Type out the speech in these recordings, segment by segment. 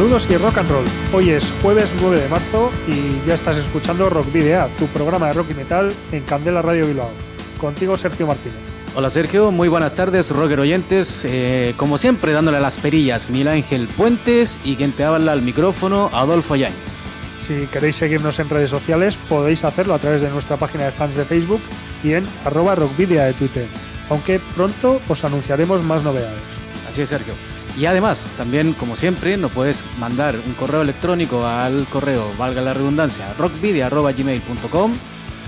Saludos y rock and roll. Hoy es jueves 9 de marzo y ya estás escuchando Rock Video, tu programa de rock y metal en Candela Radio Bilbao. Contigo Sergio Martínez. Hola Sergio, muy buenas tardes, rocker oyentes. Eh, como siempre, dándole a las perillas, Mil Ángel Puentes y quien te habla al micrófono, Adolfo Yáñez. Si queréis seguirnos en redes sociales, podéis hacerlo a través de nuestra página de fans de Facebook y en arroba rockvidia de Twitter. Aunque pronto os anunciaremos más novedades. Así es, Sergio. Y además, también, como siempre, nos puedes mandar un correo electrónico al correo, valga la redundancia, rockvidia.gmail.com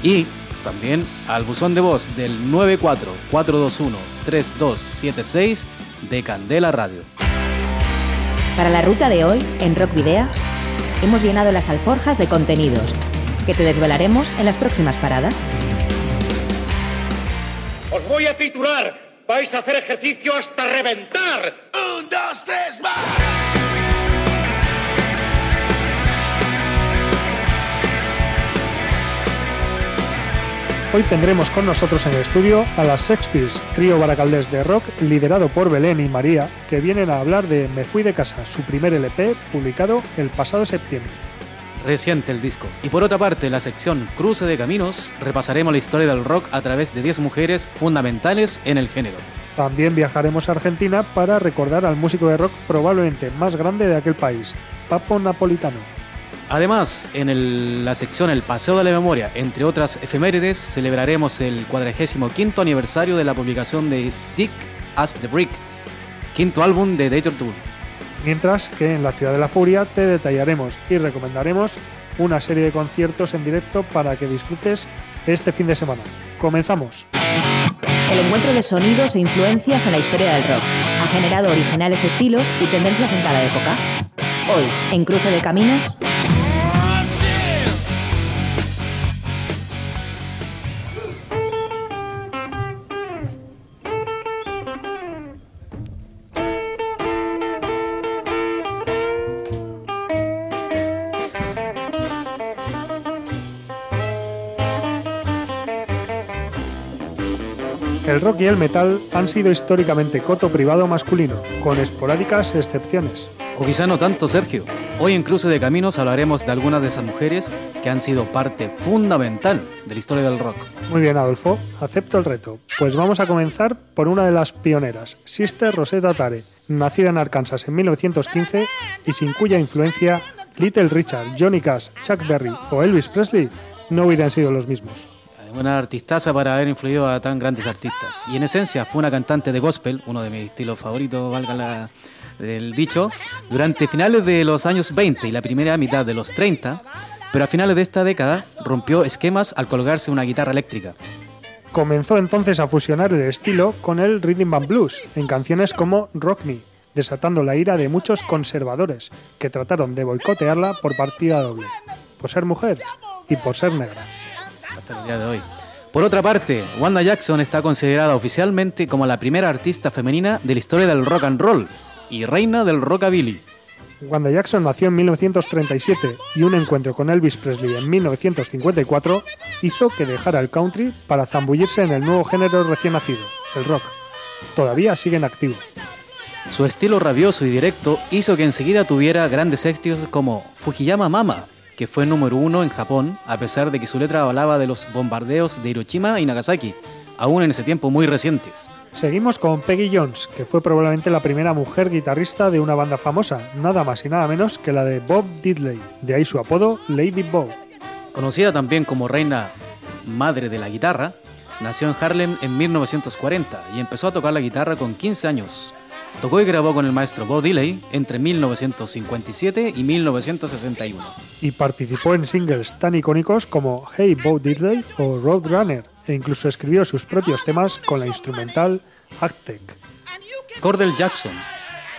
y también al buzón de voz del 944213276 de Candela Radio. Para la ruta de hoy, en Rock Video, hemos llenado las alforjas de contenidos que te desvelaremos en las próximas paradas. Os voy a titular. Vais a hacer ejercicio hasta reventar. Un, dos, tres, más. Hoy tendremos con nosotros en el estudio a las Sex Pistols, trío baracaldés de rock liderado por Belén y María, que vienen a hablar de Me fui de casa, su primer LP publicado el pasado septiembre. Reciente el disco. Y por otra parte, la sección Cruce de Caminos, repasaremos la historia del rock a través de 10 mujeres fundamentales en el género. También viajaremos a Argentina para recordar al músico de rock probablemente más grande de aquel país, Papo Napolitano. Además, en el- la sección El Paseo de la Memoria, entre otras efemérides, celebraremos el 45 aniversario de la publicación de Dick as the Brick, quinto álbum de Danger Tour. Mientras que en la Ciudad de la Furia te detallaremos y recomendaremos una serie de conciertos en directo para que disfrutes este fin de semana. Comenzamos. El encuentro de sonidos e influencias en la historia del rock ha generado originales estilos y tendencias en cada época. Hoy, en Cruce de Caminos, El rock y el metal han sido históricamente coto privado masculino, con esporádicas excepciones. O quizá no tanto, Sergio. Hoy en Cruce de Caminos hablaremos de algunas de esas mujeres que han sido parte fundamental de la historia del rock. Muy bien, Adolfo, acepto el reto. Pues vamos a comenzar por una de las pioneras, Sister Rosetta Tare, nacida en Arkansas en 1915 y sin cuya influencia Little Richard, Johnny Cash, Chuck Berry o Elvis Presley no hubieran sido los mismos. Una artistaza para haber influido a tan grandes artistas. Y en esencia fue una cantante de gospel, uno de mis estilos favoritos, valga la, el dicho, durante finales de los años 20 y la primera mitad de los 30, pero a finales de esta década rompió esquemas al colgarse una guitarra eléctrica. Comenzó entonces a fusionar el estilo con el rhythm and blues en canciones como Rock Me, desatando la ira de muchos conservadores que trataron de boicotearla por partida doble, por ser mujer y por ser negra. Hasta el día de hoy. Por otra parte, Wanda Jackson está considerada oficialmente como la primera artista femenina de la historia del rock and roll y reina del rockabilly. Wanda Jackson nació en 1937 y un encuentro con Elvis Presley en 1954 hizo que dejara el country para zambullirse en el nuevo género recién nacido, el rock. Todavía sigue en activo. Su estilo rabioso y directo hizo que enseguida tuviera grandes éxitos como Fujiyama Mama, que fue número uno en Japón, a pesar de que su letra hablaba de los bombardeos de Hiroshima y Nagasaki, aún en ese tiempo muy recientes. Seguimos con Peggy Jones, que fue probablemente la primera mujer guitarrista de una banda famosa, nada más y nada menos que la de Bob Diddley, de ahí su apodo Lady Bob. Conocida también como reina madre de la guitarra, nació en Harlem en 1940 y empezó a tocar la guitarra con 15 años. Tocó y grabó con el maestro Bo Diddley entre 1957 y 1961. Y participó en singles tan icónicos como Hey Bo Diddley o Roadrunner, e incluso escribió sus propios temas con la instrumental Actec. Cordell Jackson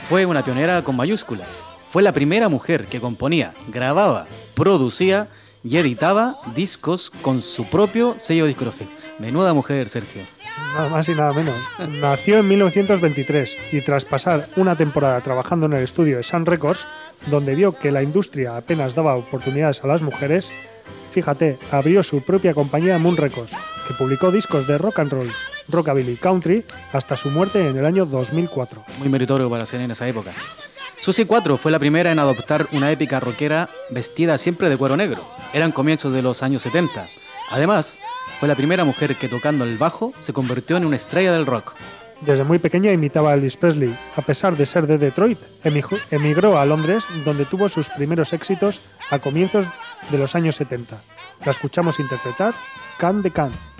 fue una pionera con mayúsculas. Fue la primera mujer que componía, grababa, producía y editaba discos con su propio sello discográfico. Menuda mujer, Sergio. Nada más y nada menos. Nació en 1923 y tras pasar una temporada trabajando en el estudio de Sun Records, donde vio que la industria apenas daba oportunidades a las mujeres, fíjate, abrió su propia compañía Moon Records, que publicó discos de rock and roll, rockabilly country hasta su muerte en el año 2004. Muy meritorio para ser en esa época. Susie 4 fue la primera en adoptar una épica rockera vestida siempre de cuero negro. Eran comienzos de los años 70. Además, fue la primera mujer que tocando el bajo se convirtió en una estrella del rock. Desde muy pequeña imitaba a Elvis Presley. A pesar de ser de Detroit, emigró a Londres, donde tuvo sus primeros éxitos a comienzos de los años 70. La escuchamos interpretar Can de Can.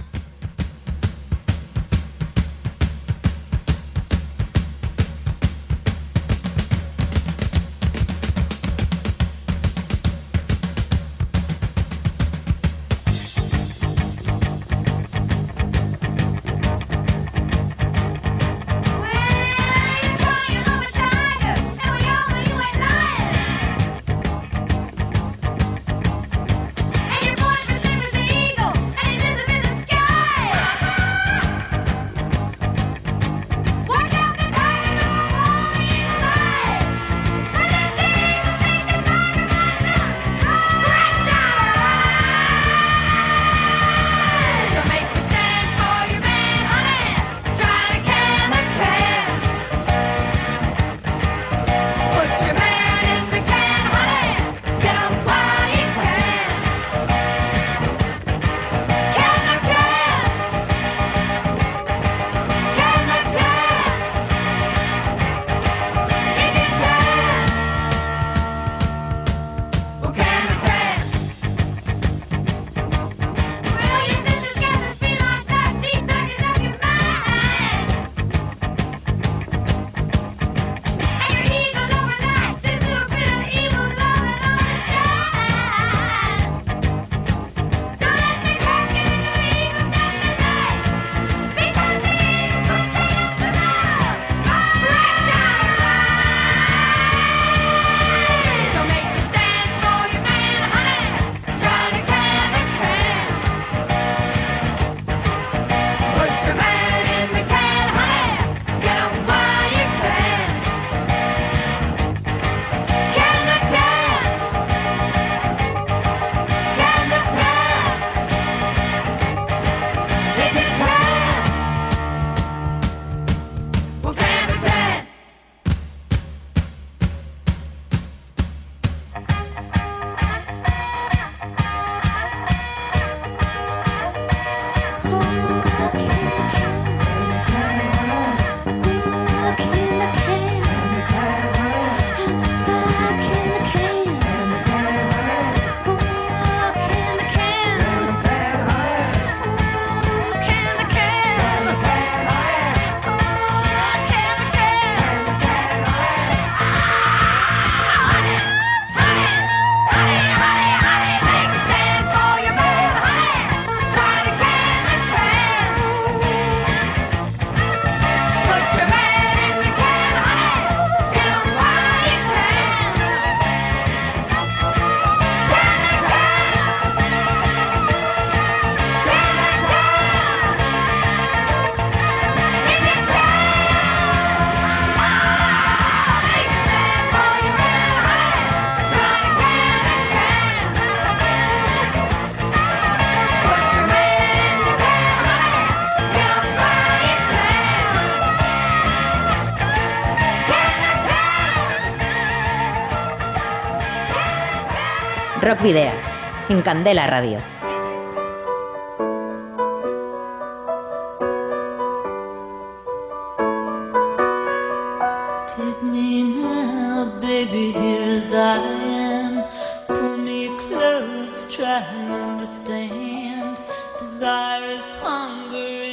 Try and understand.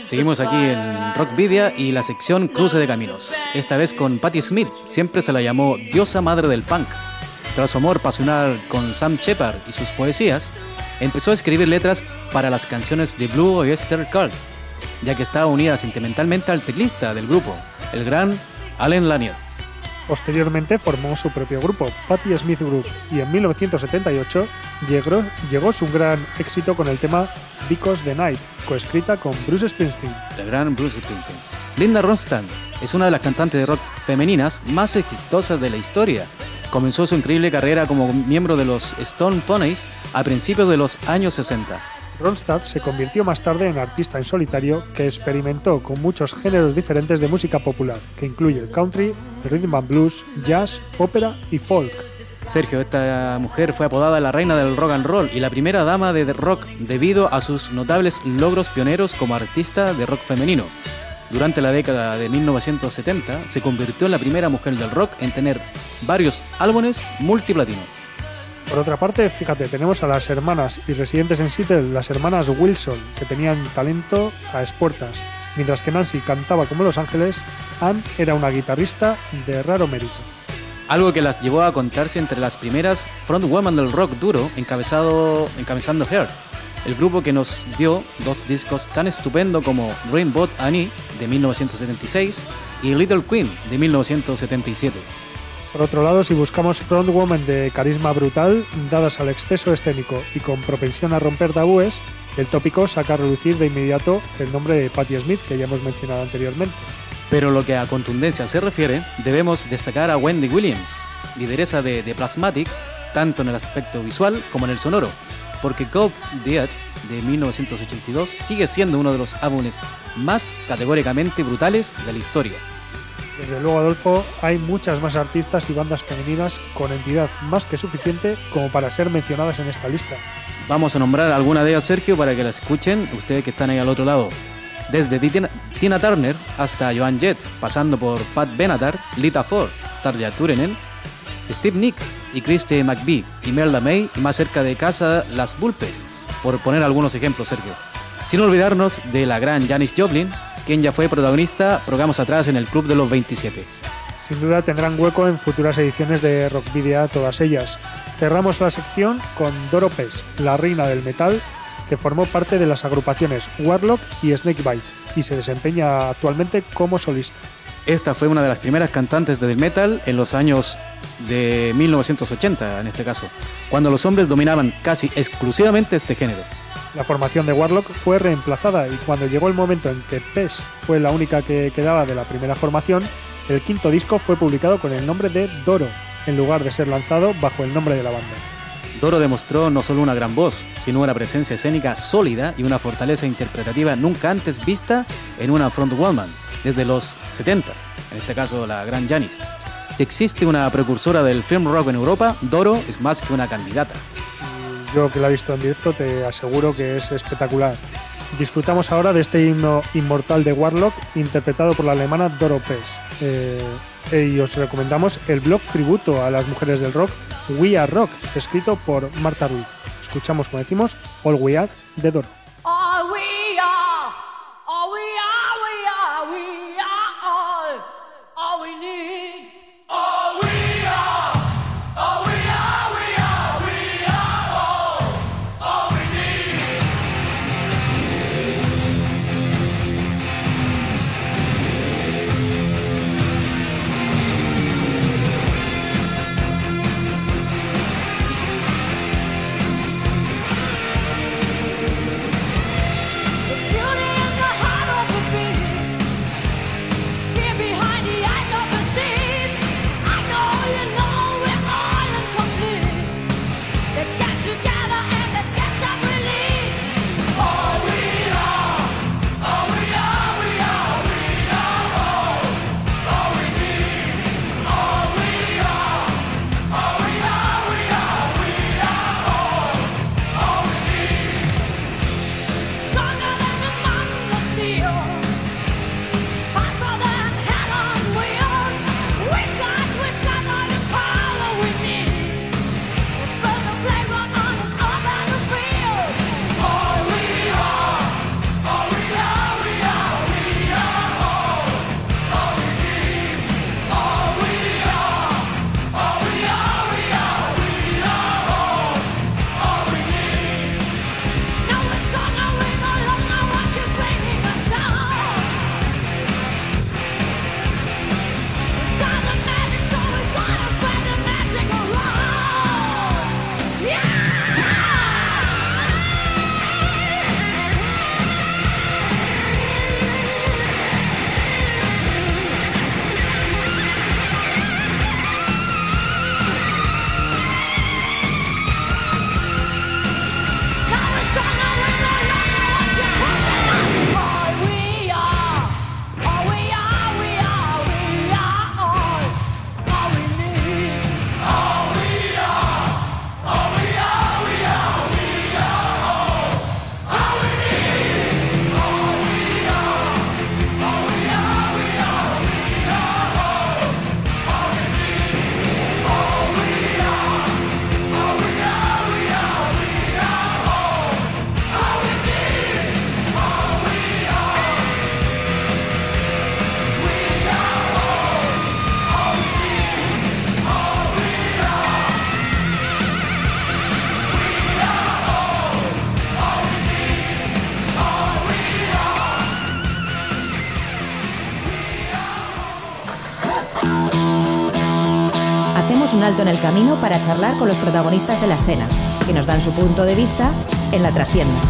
Seguimos aquí en Rockvidia y la sección Cruce de Caminos, esta vez con Patti Smith, siempre se la llamó diosa madre del punk. Tras su amor pasional con Sam Shepard y sus poesías, empezó a escribir letras para las canciones de Blue Oyster Cult, ya que estaba unida sentimentalmente al teclista del grupo, el gran Allen Lanier. Posteriormente formó su propio grupo, Patti Smith Group, y en 1978 llegó, llegó su gran éxito con el tema Because the Night, coescrita con Bruce Springsteen. El gran Bruce Springsteen. Linda Ronstadt es una de las cantantes de rock femeninas más exitosas de la historia. Comenzó su increíble carrera como miembro de los Stone Ponies a principios de los años 60. Ronstadt se convirtió más tarde en artista en solitario que experimentó con muchos géneros diferentes de música popular, que incluye el country, el rhythm and blues, jazz, ópera y folk. Sergio, esta mujer fue apodada la reina del rock and roll y la primera dama de rock debido a sus notables logros pioneros como artista de rock femenino. Durante la década de 1970 se convirtió en la primera mujer del rock en tener varios álbumes multiplatino. Por otra parte, fíjate, tenemos a las hermanas y residentes en Seattle, las hermanas Wilson, que tenían talento a expuertas. Mientras que Nancy cantaba como Los Ángeles, Ann era una guitarrista de raro mérito. Algo que las llevó a contarse entre las primeras frontwomen del rock duro, encabezado, encabezando Heart, el grupo que nos dio dos discos tan estupendo como Rainbow Annie de 1976 y Little Queen de 1977. Por otro lado, si buscamos frontwoman de carisma brutal, dadas al exceso escénico y con propensión a romper tabúes, el tópico saca a relucir de inmediato el nombre de Patti Smith, que ya hemos mencionado anteriormente. Pero lo que a contundencia se refiere, debemos destacar a Wendy Williams, lideresa de The Plasmatic, tanto en el aspecto visual como en el sonoro, porque Gold Dead de 1982 sigue siendo uno de los álbumes más categóricamente brutales de la historia. Desde luego, Adolfo, hay muchas más artistas y bandas femeninas con entidad más que suficiente como para ser mencionadas en esta lista. Vamos a nombrar alguna de ellas, Sergio, para que la escuchen ustedes que están ahí al otro lado. Desde Tina, Turner hasta Joan Jett, pasando por Pat Benatar, Lita Ford, Tarja Turunen, Steve Nicks y Christy McVie, Imelda May y más cerca de casa Las Bulpes, por poner algunos ejemplos, Sergio. Sin olvidarnos de la gran Janis Joplin, quien ya fue protagonista programas atrás en el Club de los 27. Sin duda tendrán hueco en futuras ediciones de Rockvidia todas ellas. Cerramos la sección con Doro Pesh, la reina del metal, que formó parte de las agrupaciones Warlock y Snakebite y se desempeña actualmente como solista. Esta fue una de las primeras cantantes de death metal en los años de 1980, en este caso, cuando los hombres dominaban casi exclusivamente este género. La formación de Warlock fue reemplazada y cuando llegó el momento en que Pesh fue la única que quedaba de la primera formación, el quinto disco fue publicado con el nombre de Doro, en lugar de ser lanzado bajo el nombre de la banda. Doro demostró no solo una gran voz, sino una presencia escénica sólida y una fortaleza interpretativa nunca antes vista en una frontwoman desde los 70s, en este caso la gran Janis. Si existe una precursora del film rock en Europa, Doro es más que una candidata. Yo que la he visto en directo te aseguro que es espectacular. Disfrutamos ahora de este himno inmortal de Warlock interpretado por la alemana Doro Pesh. Eh, y os recomendamos el blog tributo a las mujeres del rock We Are Rock, escrito por Marta Ruiz. Escuchamos, como decimos, All We Are de Doro. En el camino para charlar con los protagonistas de la escena, que nos dan su punto de vista en la trastienda.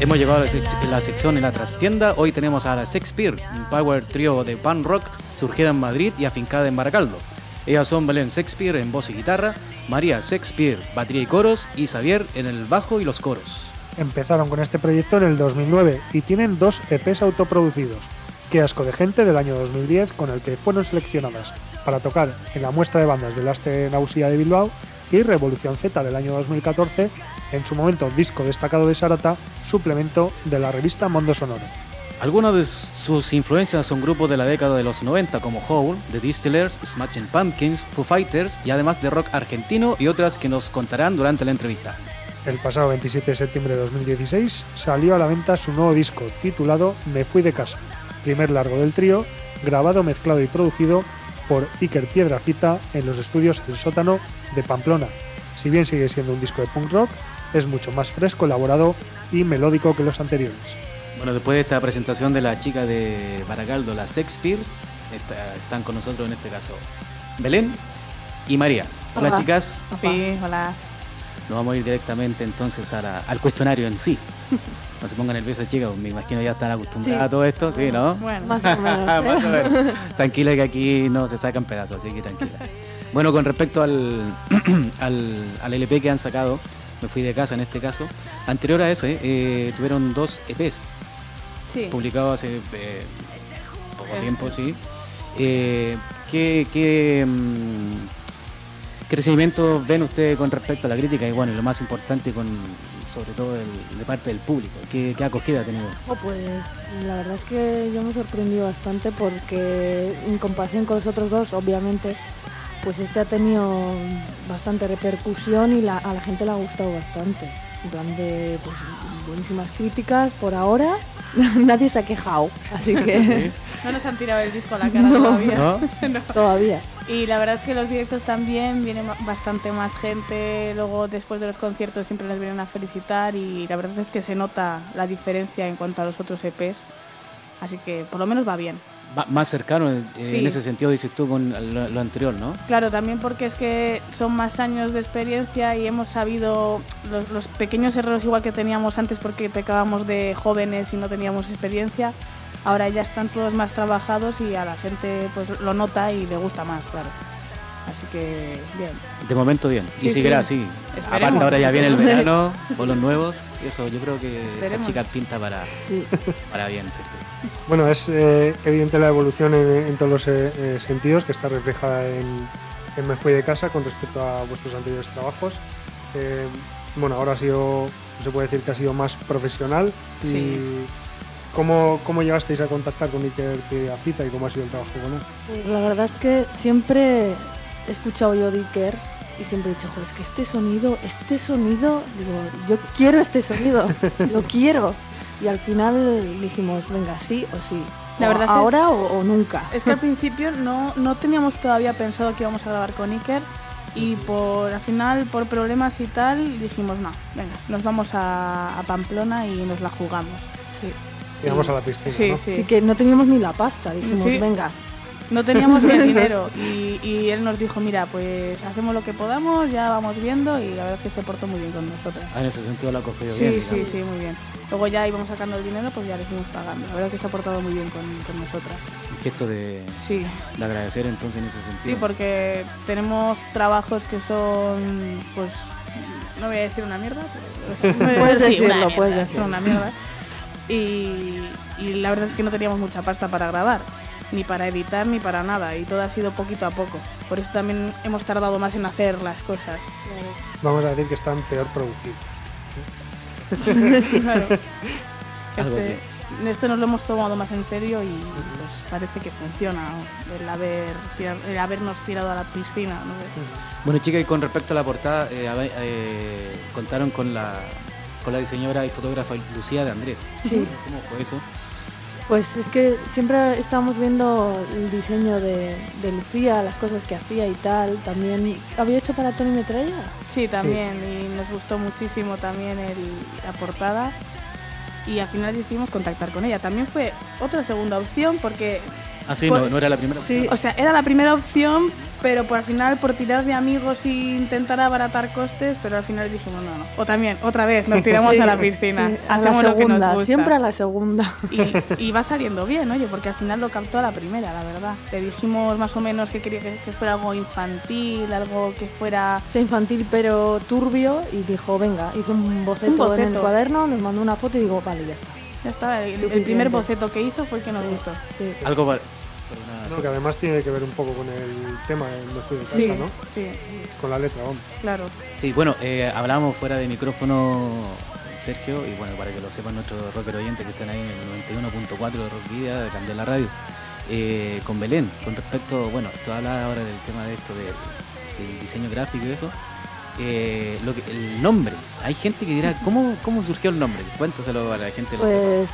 Hemos llegado a la, sec- la sección en la trastienda. Hoy tenemos a la Shakespeare, un power trio de punk rock surgida en Madrid y afincada en Baracaldo. Ellas son Belén Shakespeare en voz y guitarra, María Shakespeare, batería y coros, y Xavier en el bajo y los coros. Empezaron con este proyecto en el 2009 y tienen dos EPs autoproducidos. Qué asco de gente del año 2010 con el que fueron seleccionadas para tocar en la muestra de bandas del Aste Nausía de Bilbao y Revolución Z del año 2014, en su momento disco destacado de Sarata, suplemento de la revista Mundo Sonoro. Algunas de sus influencias son grupos de la década de los 90 como Hole, The Distillers, Smashing Pumpkins, Foo Fighters y además de rock argentino y otras que nos contarán durante la entrevista. El pasado 27 de septiembre de 2016 salió a la venta su nuevo disco titulado Me fui de casa, primer largo del trío, grabado, mezclado y producido por Iker Piedrafita en los estudios El Sótano de Pamplona. Si bien sigue siendo un disco de punk rock, es mucho más fresco, elaborado y melódico que los anteriores. Bueno, después de esta presentación de la chica de Baracaldo, la Shakespeare, está- están con nosotros en este caso Belén y María. Hola, Hola. chicas, Sí, hola. nos vamos a ir directamente entonces a la- al cuestionario en sí. No se pongan nerviosas, chicas, me imagino ya están acostumbradas Sí. a todo esto, ¿sí, no? Bueno, Más o menos. Más o menos. Tranquila que aquí no se sacan pedazos, así que tranquila. Bueno, con respecto al, al, al LP que han sacado, me fui de casa en este caso. Anterior a ese, eh, tuvieron dos EPs sí. publicados hace eh, poco Eh, tiempo, sí. Eh, ¿Qué, qué, mm, qué recibimiento ven ustedes con respecto a la crítica? Y bueno, y lo más importante, con sobre todo el- de parte del público. ¿Qué, qué acogida ha tenido? Oh, pues la verdad es que yo me he sorprendido bastante porque en comparación con los otros dos, obviamente, pues este ha tenido bastante repercusión y la- a la gente le ha gustado bastante. En plan de pues, buenísimas críticas por ahora. Nadie se ha quejado, así que No nos han tirado el disco a la cara No. todavía. ¿No? todavía. Y la verdad es que los directos también viene bastante más gente. Luego, después de los conciertos, siempre nos vienen a felicitar. Y la verdad es que se nota la diferencia en cuanto a los otros EPs. Así que por lo menos va bien. Más cercano eh, Sí. en ese sentido, dices tú, con lo, lo anterior, ¿no? Claro, también porque es que son más años de experiencia y hemos sabido los, los pequeños errores igual que teníamos antes porque pecábamos de jóvenes y no teníamos experiencia. Ahora ya están todos más trabajados y a la gente pues lo nota y le gusta más, claro. Así que bien. De momento bien. Sí, y seguirá sí. así. Esperemos. Aparte ahora ya viene el verano, con los nuevos. y Eso yo creo que Esperemos. chica pinta para, Sí. para bien, Sergio. Bueno, es eh, evidente la evolución en, en todos los eh, eh, sentidos que está reflejada en, en Me Fui de Casa con respecto a vuestros anteriores trabajos. Eh, bueno, ahora ha sido, se puede decir que ha sido más profesional. Sí. Y ¿cómo, ¿Cómo llegasteis a contactar con Iker Piedrafita y cómo ha sido el trabajo con él? Pues la verdad es que siempre he escuchado yo Dickers y siempre he dicho, "Jo, es que este sonido, este sonido, digo, yo quiero este sonido, lo quiero. Y al final dijimos, venga, sí o sí. La verdad ahora o, o nunca. Es que al principio no, no teníamos todavía pensado que íbamos a grabar con Iker y por al final por problemas y tal dijimos no, venga, nos vamos a, a Pamplona y nos la jugamos. Sí. Tiramos a la piscina. Sí, ¿no? sí. Así que no teníamos ni la pasta, dijimos, Sí. venga. No teníamos ni el dinero y, y él nos dijo, mira, pues hacemos lo que podamos, ya vamos viendo y la verdad es que se portó muy bien con nosotros. Ah, en ese sentido lo ha cogido Sí, bien. sí, digamos. sí, muy bien. Luego ya íbamos sacando el dinero, pues ya le fuimos pagando. La verdad es que se ha portado muy bien con, con nosotras. Un gesto de, Sí, de agradecer entonces en ese sentido. sí, porque tenemos trabajos que son, pues, no voy a decir una mierda, pero es- Puedes sí, decirlo, una mierda, puedes son decirlo. una mierda. Y, y la verdad es que no teníamos mucha pasta para grabar, ni para editar, ni para nada, y todo ha sido poquito a poco. Por eso también hemos tardado más en hacer las cosas. Vamos a decir que están peor producidos. Claro. Algo Este, esto nos lo hemos tomado más en serio y pues parece que funciona el, haber tirar- el habernos tirado a la piscina. No. Bueno, chica, y con respecto a la portada, eh, eh, contaron con la, con la diseñadora y fotógrafa Lucía de Andrés. Sí. ¿Cómo fue eso? Pues es que siempre estábamos viendo el diseño de, de Lucía, las cosas que hacía y tal. También había hecho para Tony Metralla. Sí, también, y nos gustó muchísimo también el- la portada. Y al final decidimos contactar con ella. También fue otra segunda opción porque Ah, sí, Por- no, no era la primera. Sí. O sea, era la primera opción, pero por al final, por tirar de amigos e intentar abaratar costes, pero al final dijimos, no, no. O también, otra vez, nos tiramos Sí, a la piscina. sí, a la hacemos lo que nos segunda, gusta. siempre a la segunda. Y, y va saliendo bien, oye, porque al final lo captó a la primera, la verdad. Le dijimos más o menos que quería que, que fuera algo infantil, algo que fuera... Sea infantil pero turbio y dijo, venga, hizo un boceto, Un boceto. en el cuaderno, nos mandó una foto y digo, vale, ya está. Ya estaba, el, primer boceto que hizo fue el que nos gustó. Sí. Algo No, que además tiene que ver un poco con el tema del negocio de casa, Sí, ¿no? sí, Con la letra, vamos. claro. Sí, bueno, eh, hablábamos fuera de micrófono, Sergio, y bueno, para que lo sepan nuestros rocker oyentes que están ahí en el 91.4 de Rock Vida, de Candela Radio, eh, con Belén, con respecto, bueno, tú hablas ahora del tema de esto, de- del diseño gráfico y eso. eh, lo que, el nombre, hay gente que dirá, ¿cómo, cómo surgió el nombre? Cuéntaselo a la gente. Pues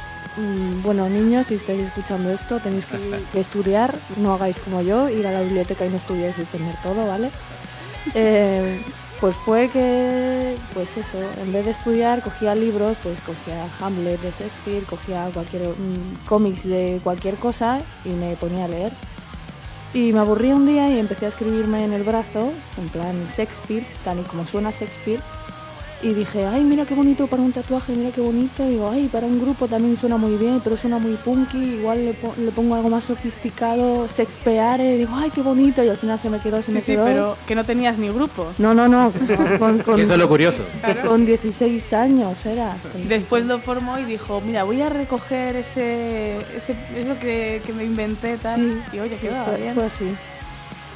bueno, niños, si estáis escuchando esto, tenéis que, estudiar, no hagáis como yo, ir a la biblioteca y no estudiáis y tener todo, ¿vale? Eh, pues fue que, pues eso, en vez de estudiar, cogía libros, pues cogía Hamlet de Shakespeare, cogía cualquier mm, cómics de cualquier cosa y me ponía a leer. Y me aburrí un día y empecé a escribirme en el brazo, en plan Shakespeare, tal y como suena Shakespeare. Y dije, ay, mira qué bonito para un tatuaje, mira qué bonito. Y digo, ay, para un grupo también suena muy bien, pero suena muy punky. Igual le, po- le pongo algo más sofisticado, Shakespeare. Y digo, ay, qué bonito. Y al final se me quedó, se me sí, quedó. pero que no tenías ni grupo. No, no, no. Con, con- Que eso es lo curioso. con 16 años era. Después lo formó y dijo, mira, voy a recoger ese, ese eso que, que me inventé tal. Sí, y oye, sí, quedaba fue, bien. fue así.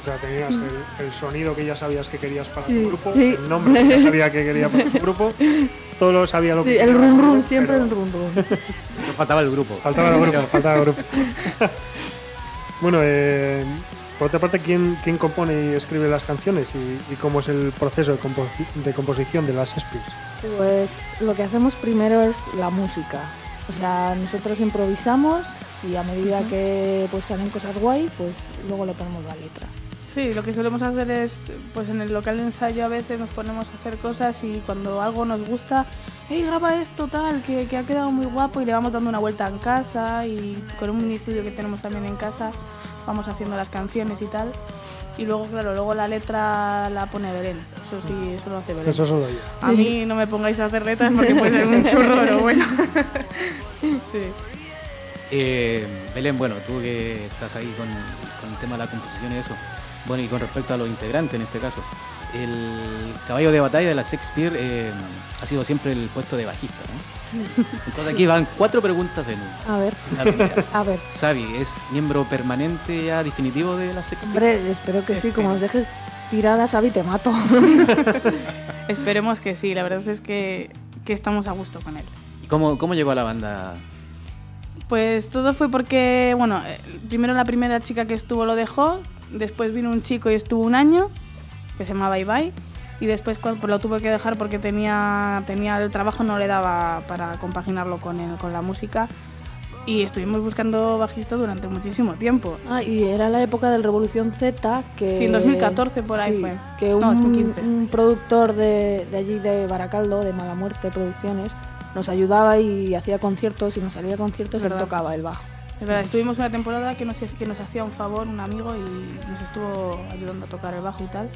O sea, tenías el, el sonido que ya sabías que querías para Sí, tu grupo, sí. el nombre que ya sabía que quería para su grupo, todo lo sabía lo que Sí, el run run, siempre pero el run run. Faltaba el grupo. Faltaba el grupo, faltaba el grupo. bueno, eh, por otra parte, ¿quién, quién compone y escribe las canciones y, y cómo es el proceso de, composi- de composición de las Spears? Pues lo que hacemos primero es la música. O sea, nosotros improvisamos y a medida que pues salen cosas guay, pues luego le ponemos la letra. Sí, lo que solemos hacer es, pues en el local de ensayo a veces nos ponemos a hacer cosas y cuando algo nos gusta, hey, graba esto tal, que, que ha quedado muy guapo y le vamos dando una vuelta en casa y con un mini estudio que tenemos también en casa vamos haciendo las canciones y tal. Y luego, claro, luego la letra la pone Belén. Eso sí, eso lo hace Belén. Eso solo yo. A mí no me pongáis a hacer letras porque puede ser un churro, pero bueno. sí. Eh, Belén, bueno, tú que estás ahí con, con el tema de la composición y eso. Bueno, y con respecto a los integrantes en este caso, el caballo de batalla de la Shakespeare eh, ha sido siempre el puesto de bajista, ¿no? Entonces aquí van cuatro preguntas en una. A ver, a ver. Xavi, ¿es miembro permanente ya definitivo de la Shakespeare? Hombre, espero que sí, como nos dejes tiradas, Avi, te mato. Esperemos que sí, la verdad es que, que estamos a gusto con él. ¿Y cómo, cómo llegó a la banda? Pues todo fue porque, bueno, eh, primero la primera chica que estuvo lo dejó, después vino un chico y estuvo un año, que se llamaba Ibai, y después pues lo tuve que dejar porque tenía, tenía el trabajo no le daba para compaginarlo con, el- con la música. Y estuvimos buscando bajista durante muchísimo tiempo. Ah, y era la época del Revolución Z que... Sí, en 2014 por ahí sí, fue. Que No, un, 2015. un productor de, de allí de Baracaldo, de Mala Muerte Producciones, nos ayudaba y hacía conciertos y nos salía conciertos y tocaba el bajo. Es estuvimos una temporada que nos, que nos hacía un favor un amigo y nos estuvo ayudando a tocar el bajo y tal.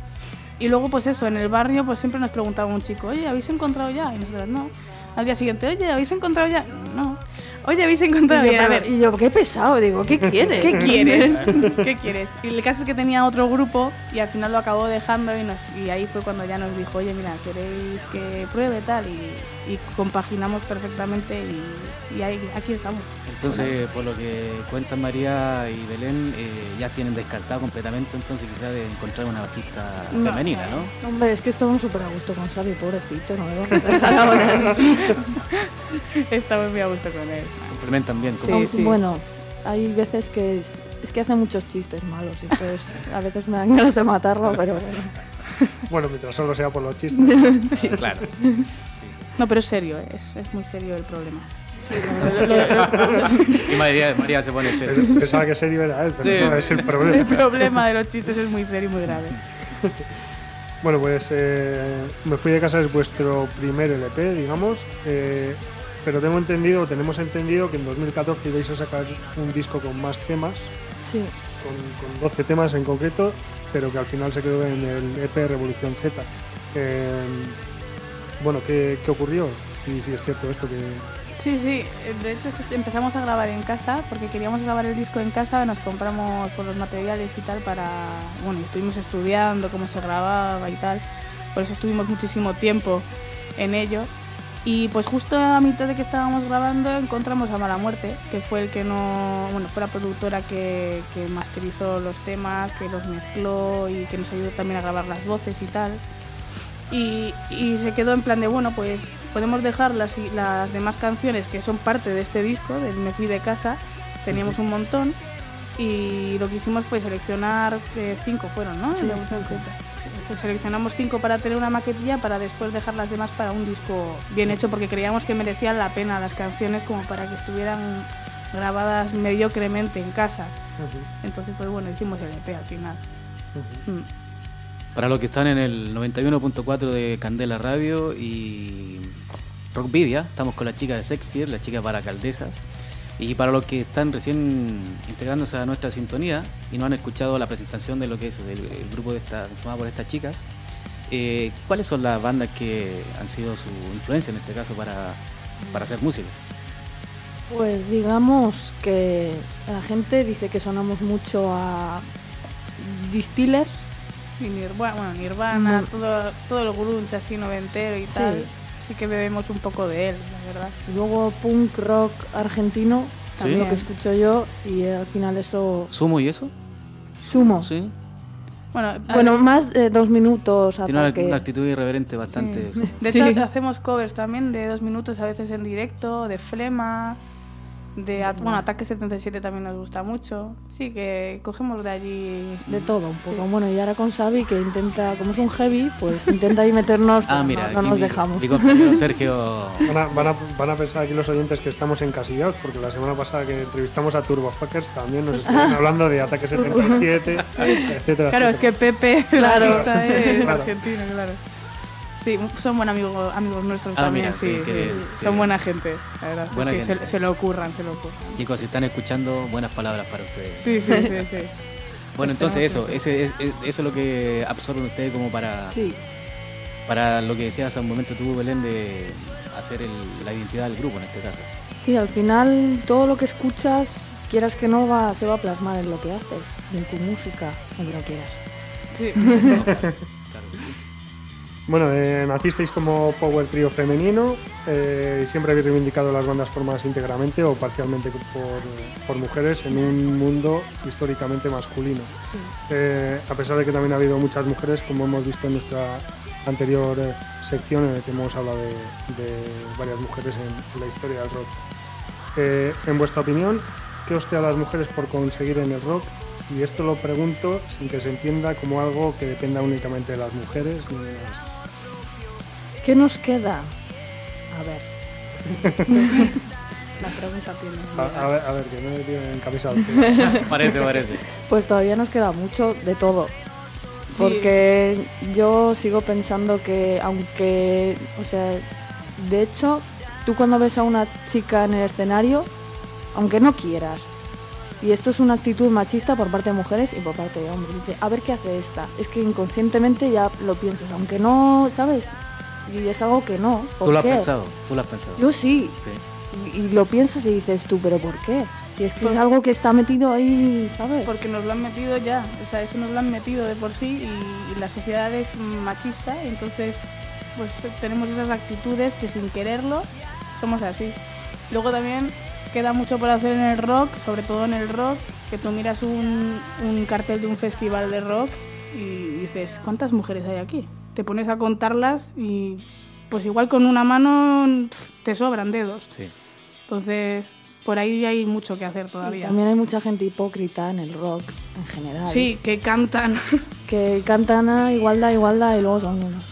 Y luego, pues eso, en el barrio pues siempre nos preguntaba un chico, oye, ¿habéis encontrado ya? Y nosotros, no. Al día siguiente, oye, ¿habéis encontrado ya? No. Oye, ¿habéis encontrado y, yo, ya? A ver, y yo, qué pesado, digo, ¿qué quieres? ¿qué quieres? ¿Qué quieres? Y el caso es que tenía otro grupo y al final lo acabó dejando y, nos, y ahí fue cuando ya nos dijo, oye, mira, ¿queréis que pruebe tal? Y, y compaginamos perfectamente y, y ahí, aquí estamos. Entonces, por lo que cuentan María y Belén, eh, ya tienen descartado completamente entonces quizás de encontrar una bajista No. femenina, ¿no? Hombre, es que estamos súper a gusto con Xavi, pobrecito, no Estamos muy a gusto con él. Complementan bien. Sí, Aunque, Bueno, hay veces que es, es que hace muchos chistes malos, entonces a veces me dan ganas de matarlo, pero bueno. Bueno, mientras solo sea por los chistes. Claro. No, pero es serio, ¿eh? es, es muy serio el problema. Y María, María se pone serio. Pensaba que serio era él, pero Sí, no sí. es el El problema. problema de los chistes es muy serio y muy grave. Bueno, pues eh, Me fui de casa es vuestro primer LP, digamos. eh, pero tengo entendido, tenemos entendido que en 2014 ibais a sacar un disco con más temas, Sí, con, con 12 temas en concreto, pero que al final se quedó en el EP Revolución Z. Eh, bueno, ¿qué, qué ocurrió? Y si es cierto esto que... Sí, sí, eh, de hecho empezamos a grabar en casa porque queríamos grabar el disco en casa, nos compramos por los materiales y tal para, bueno, estuvimos estudiando cómo se grababa y tal, por eso estuvimos muchísimo tiempo en ello y pues justo a mitad de que estábamos grabando encontramos a Mala Muerte, que fue el que no, bueno, fue la productora que masterizó los temas, que los mezcló y que nos ayudó también a grabar las voces y tal. Y, y se quedó en plan de, bueno, pues podemos dejar las, las demás canciones que son parte de este disco, del Me Fui de Casa, teníamos un montón, y lo que hicimos fue seleccionar eh, cinco, fueron, ¿no? Sí, cinco. Pues seleccionamos cinco para tener una maquetilla para después dejar las demás para un disco bien hecho, porque creíamos que merecían la pena las canciones como para que estuvieran grabadas mediocremente en casa. Entonces, pues bueno, hicimos el EP al final. Mm. Para los que están en el 91.4 de Candela Radio y Rockvidia, estamos con la chica de Shakespeare, la chica para caldesas. Y para los que están recién integrándose a nuestra sintonía y no han escuchado la presentación de lo que es el, grupo de esta, formado por estas chicas, eh, ¿cuáles son las bandas que han sido su influencia en este caso para, para hacer música? pues digamos que la gente dice que sonamos mucho a Distillers. Y Nirvana, bueno, Nirvana, Mm. todo, todo el grunge así noventero y Sí. tal. Sí que bebemos un poco de él, la verdad. y Luego punk rock argentino, Sí. también lo que escucho yo, y al final eso ¿Sumo y eso? sumo. Sí. Bueno, a- Bueno, más de dos minutos Tiene una, ataque. una actitud irreverente bastante. sí. eso. De Sí. hecho, hacemos covers también de dos minutos, a veces en directo, de Flema, de At- bueno, Ataque 77 también nos gusta mucho. Sí, que cogemos de allí. De todo un poco. Bueno, y ahora con Xavi, que intenta, como es un heavy, pues intenta ahí meternos, Ah, mira, no, nos mi- dejamos. Mi compañero Sergio Van a, van, a, van a pensar aquí los oyentes que estamos encasillados, porque la semana pasada que entrevistamos a Turbofuckers también nos estuvieron hablando de Ataque 77, etcétera. Claro, es que etcétera. Pepe, Claro. el artista, es Claro. argentino, claro. Sí, son buenos amigos, amigos nuestros Ah, también, mira, sí, sí, que- sí. que- Son buena gente, la verdad. Buena que gente. Se, se lo ocurran, se lo ocurran. Chicos, si están escuchando, buenas palabras para ustedes. Sí, sí, sí, sí. Bueno, entonces eso, ese, es- es- eso es lo que absorben ustedes como para, Sí, para lo que decías hace un momento tú, Belén, de hacer el- la identidad del grupo en este caso. sí, al final todo lo que escuchas, quieras que no, va, se va a plasmar en lo que haces, en tu música, aunque no quieras. Sí. Bueno, eh, nacisteis como power trio femenino eh, y siempre habéis reivindicado las bandas formadas íntegramente o parcialmente por, por mujeres en un mundo históricamente masculino. Sí. Eh, a pesar de que también ha habido muchas mujeres, como hemos visto en nuestra anterior sección en la que hemos hablado de, de varias mujeres en, la historia del rock. En vuestra opinión, ¿qué os queda a las mujeres por conseguir en el rock? Y esto lo pregunto sin que se entienda como algo que dependa únicamente de las mujeres. ni de las- ¿Qué nos queda? A ver. La pregunta tiene. A, a ver, a ver, que no me tienen camisa de once. Parece, parece. Pues todavía nos queda mucho de todo. Porque yo sigo pensando que aunque, o sea, de hecho, tú cuando ves a una chica en el escenario, aunque no quieras, y esto es una actitud machista por parte de mujeres y por parte de hombres, dice, a ver qué hace esta. Es que inconscientemente ya lo piensas, aunque no, ¿sabes? Y es algo que no. ¿Por Tú lo has pensado, tú lo has pensado. Yo sí, Sí. y, y lo piensas y dices tú, pero ¿por qué? Y es que es algo que está metido ahí, ¿sabes? Porque nos lo han metido ya, o sea, eso nos lo han metido de por sí y, y la sociedad es machista entonces pues tenemos esas actitudes que sin quererlo somos así. Luego también queda mucho por hacer en el rock, sobre todo en el rock, que tú miras un, un cartel de un festival de rock y dices, ¿cuántas mujeres hay aquí? Te pones a contarlas y pues igual con una mano te sobran dedos. Sí. Entonces, por ahí hay mucho que hacer Y todavía. También hay mucha gente hipócrita en el rock en general. Sí, que cantan. Que cantan a igualdad, igualdad y luego son unos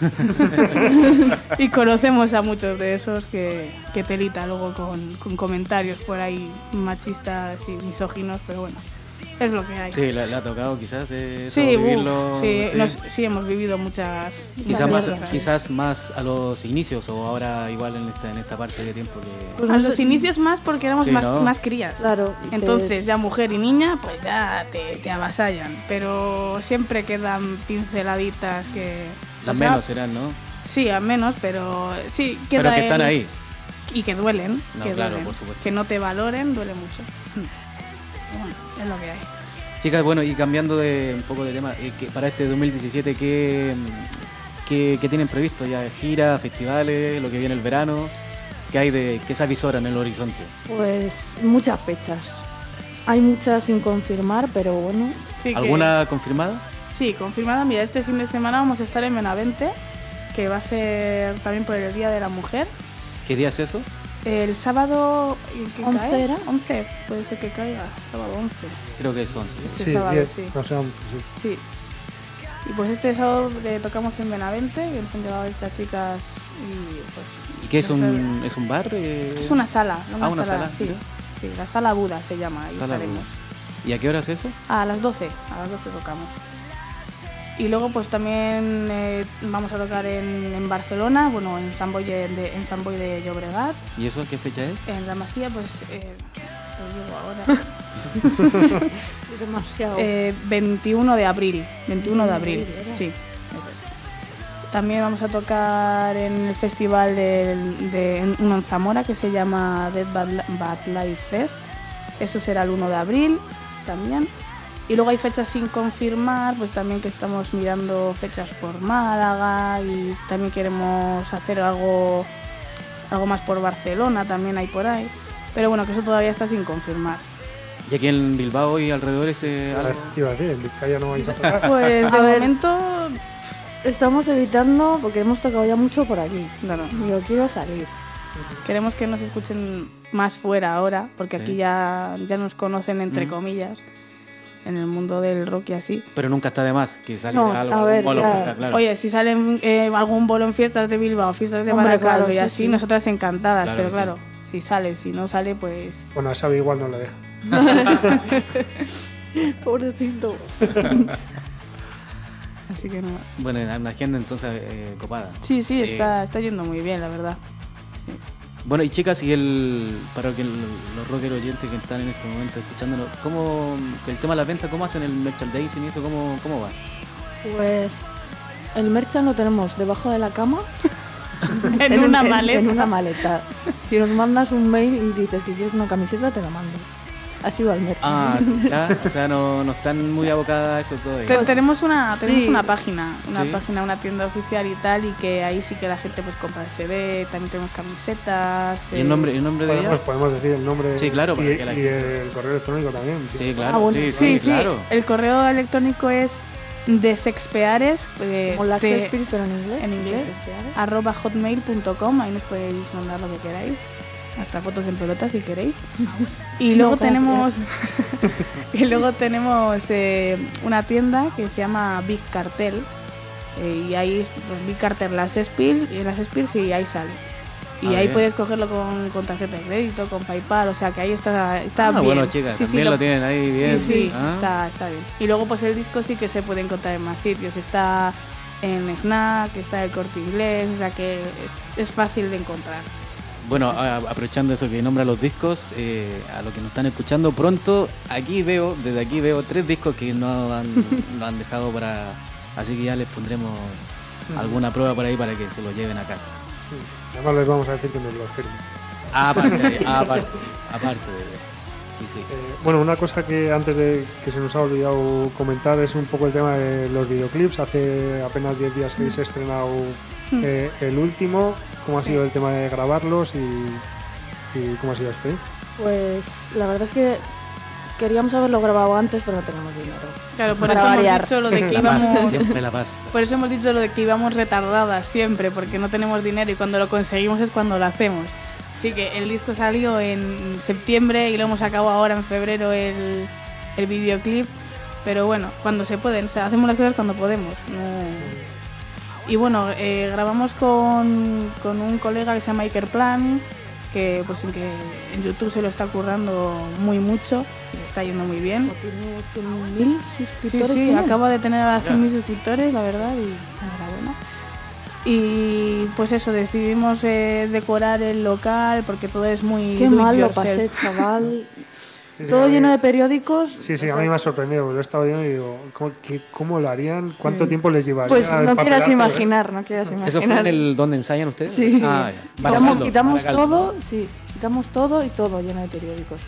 y conocemos a muchos de esos que, que telita luego con, con comentarios por ahí machistas y misóginos, pero bueno, es lo que hay. Sí, le, le ha tocado quizás eh, Sí, uf, vivirlo, sí, sí. nos- sí, hemos vivido muchas. Quizás más, cosas. quizás más a los inicios o ahora igual en esta, en esta parte de tiempo que... Pues a los inicios más porque éramos Sí, más, ¿no? más crías. Claro, Entonces ya mujer y niña pues ya te, te avasallan. Pero siempre quedan pinceladitas que... Las o sea, menos serán, ¿no? Sí, a menos, pero sí queda Pero que están el- ahí. Y que duelen. No, que claro, duelen. por supuesto. Que no te valoren duele mucho. Bueno, es lo que hay. Chicas, bueno, y cambiando de un poco de tema, eh, que para este 2017, ¿qué, mm, qué, qué tienen previsto? ¿Ya giras, festivales, lo que viene el verano? ¿Qué hay de qué se avisora en el horizonte? Pues muchas fechas. Hay muchas sin confirmar, pero bueno. Sí, que- ¿Alguna confirmada? Sí, confirmada. Mira, este fin de semana vamos a estar en Benavente, que va a ser también por el Día de la Mujer. ¿Qué día es eso? El sábado... ¿en qué 11 cae? era. 11, puede ser que caiga. Sábado 11. Creo que es 11. Este Sí, sábado, 10, sí. no sé, 11, sí. Sí. Y pues este sábado le tocamos en Benavente, que nos han llevado estas chicas y pues... ¿Y qué es no sé, un, es un bar? eh? Es una sala, ¿no? Ah, una sala, sí. mira. Sí, la sala Buda se llama, ahí Sala estaremos. ¿Y a qué hora es eso? A las 12, a las 12 tocamos. Y luego pues también eh, vamos a tocar en, en Barcelona, bueno, en San Boy de, en San Boy de Llobregat. ¿Y eso qué fecha es? En la Masía, pues, eh, te digo ahora, Demasiado. Eh, 21 de abril, 21 de abril, sí. eso es. También vamos a tocar en el festival del- de, en- Zamora que se llama Dead Bad, Bad Life Fest. Eso será el 1 de abril también. Y luego hay fechas sin confirmar, pues también que estamos mirando fechas por Málaga y también queremos hacer algo, algo más por Barcelona, también hay por ahí. Pero bueno, que eso todavía está sin confirmar. ¿Y aquí en Bilbao y alrededores eh, algo? Iba a decir, en Vizcaya no vais a tocar. Pues de momento, Estamos evitando, porque hemos tocado ya mucho por aquí. Y yo quiero salir. queremos que nos escuchen más fuera ahora, porque Sí. aquí ya, ya nos conocen entre Mm. comillas en el mundo del rock y así. Pero nunca está de más que salga No, algo. a ver, un bolo, ya. claro. Oye, si salen eh, algún bolo en fiestas de Bilbao, fiestas de Hombre, claro, y sí, así, sí. nosotras encantadas, Claro pero sí. claro, si sale, si no sale, pues... Bueno, a Xavi igual no le deja. Pobrecito. Así que no. Bueno, agenda entonces eh, copada. Sí, sí, Eh, está, está yendo muy bien, la verdad. Bueno, y chicas, y el para que el- los rocker oyentes que están en este momento escuchándonos, ¿cómo el tema de las ventas, cómo hacen el merchandising y eso, cómo, cómo va? Pues el merchan lo tenemos debajo de la cama. En, una en- maleta. En una maleta. Si nos mandas un mail y dices que quieres una camiseta, te la mando. Va el merchan. Ah, ya, o sea, no, no están muy abocadas a eso todavía. Te- tenemos una tenemos Sí. una página, una Sí. página, una tienda oficial y tal, y que ahí sí que la gente pues compra el CD, también tenemos camisetas. ¿Y eh, el nombre, el nombre de Podemos, ella? podemos decir el nombre Sí, claro, y, para que la y el correo electrónico también. Sí, claro, Ah, bueno. sí, Sí, sí, sí, claro. el correo electrónico es desexpeares, eh, Como la de- Shakespeare, pero en inglés. en inglés, arroba hotmail.com, ahí nos podéis mandar lo que queráis, hasta fotos en pelota si queréis. Y luego No, tenemos y luego tenemos eh, una tienda que se llama Big Cartel eh, y ahí es pues, Big Cartel las Spill y en las Spill sí ahí sale. Y Ah, ahí bien. puedes cogerlo con, con tarjeta de crédito, con PayPal, o sea que ahí está, está Ah, bien. bueno, chicas, Sí, sí, también lo- lo tienen ahí bien. Sí, sí, Ah. está, está bien. Y luego pues el disco sí que se puede encontrar en más sitios. Está en FNAC, está en el Corte Inglés, o sea que es, es fácil de encontrar. Bueno, a- aprovechando eso que nombra los discos, eh, a los que nos están escuchando pronto, aquí veo, desde aquí veo tres discos que no han, no han dejado para... Así que ya les pondremos alguna prueba por ahí para que se lo lleven a casa. Además les vamos a decir que nos lo firmen. Aparte, aparte, aparte de... Sí, sí. Eh, bueno, una cosa que antes de que se nos ha olvidado comentar es un poco el tema de los videoclips. Hace apenas 10 días que habéis estrenado eh, el último. ¿Cómo ha sido el tema de grabarlos y, y cómo ha sido este? Pues la verdad es que queríamos haberlo grabado antes, pero no tenemos dinero. Claro, por Para eso variar. hemos dicho lo de que La pasta, íbamos... siempre la pasta. Por eso hemos dicho lo de que íbamos retardadas siempre, porque no tenemos dinero y cuando lo conseguimos es cuando lo hacemos. Así que el disco salió en septiembre y lo hemos acabado ahora en febrero el, el videoclip. Pero bueno, cuando se pueden, o sea, hacemos las cosas cuando podemos. No... Y bueno, eh, grabamos con, con un colega que se llama Iker Plan, que pues en que en YouTube se lo está currando muy mucho, y le está yendo muy bien. Tiene 100.000 Sí, suscriptores. sí, tiene. acabo de tener a 100.000 suscriptores, la verdad, y enhorabuena. Y pues eso, decidimos eh, decorar el local porque todo es muy. Qué mal lo pasé, chaval. Sí, sí, Todo mí- lleno de periódicos. Sí, sí, O a mí me ha sorprendido, porque lo he estado viendo y digo, ¿cómo, qué- cómo lo harían? ¿Cuánto tiempo les llevaría? Pues no quieras imaginar, no quieras imaginar. ¿Eso fue en el donde ensayan ustedes? Sí. Ah, ya. Quitamos, quitamos todo, sí, quitamos todo y todo lleno de periódicos.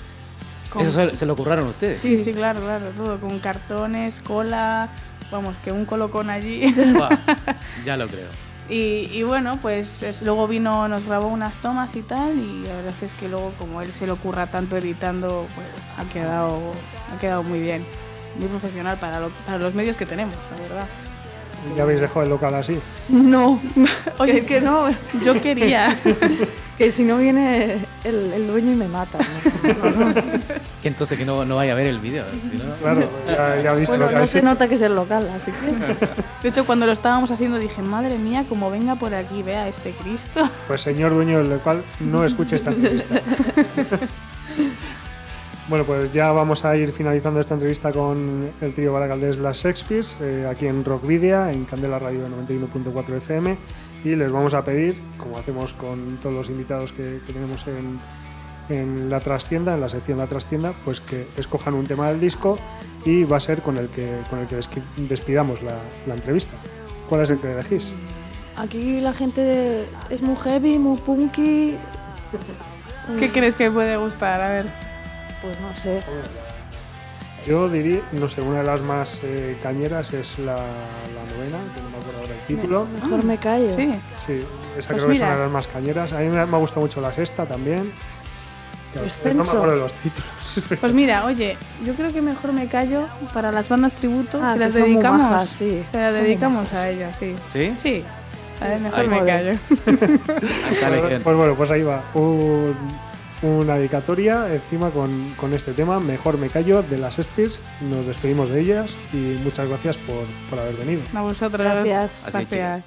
Con- Eso se, lo curraron ustedes. Sí, sí, claro, claro, todo con cartones, cola, vamos, que un colocón allí. Buah, ya lo creo. Y, y bueno, pues es- luego vino, nos grabó unas tomas y tal, y la verdad es que luego como él se lo curra tanto editando, pues ha quedado, ha quedado muy bien, muy profesional para, lo- para los medios que tenemos, la verdad. Ya habéis dejado el local así. No, Oye, oye, que no, Yo quería. que si no viene el, el dueño y me mata. ¿no? No, no. Que entonces que no, no vaya a ver el video. si no- Claro, ya, ya visto Bueno, lo que no se hecho. nota que es el local, así que. De hecho, cuando lo estábamos haciendo dije, madre mía, como venga por aquí, vea este Cristo. Pues señor dueño del local, no escuche esta entrevista. bueno, pues ya vamos a ir finalizando esta entrevista con el trío Baracaldés Las Shakespeares, eh, aquí en Rockvidia, en Candela Radio 91.4 FM, y les vamos a pedir, como hacemos con todos los invitados que, que tenemos en, en la trastienda, en la sección La Trastienda, pues que escojan un tema del disco y va a ser con el que, con el que despidamos la, la entrevista. ¿Cuál es el que elegís? Aquí la gente es muy heavy, muy punky. ¿Qué crees que puede gustar? A ver. Pues no sé. Yo diría, no sé, una de las más eh, cañeras es la, la novena, me título. Mejor me callo. Sí. Sí, esa Pues creo que es una mira. de las más cañeras. A mí me, me ha gustado mucho la sexta también. Pues no me acuerdo de los títulos. Pues mira, oye, yo creo que mejor me callo para las bandas tributo. Ah, se las dedicamos. majas, sí. Se las Son dedicamos a ellas, sí. ¿Sí? Sí. A ver, mejor Ay, me callo. Pues, pues bueno, pues ahí va. Un- una dedicatoria encima con, con este tema, Mejor me callo, de las Spears. Nos despedimos de ellas y muchas gracias por, por haber venido. A vosotros. Gracias. Así, Gracias.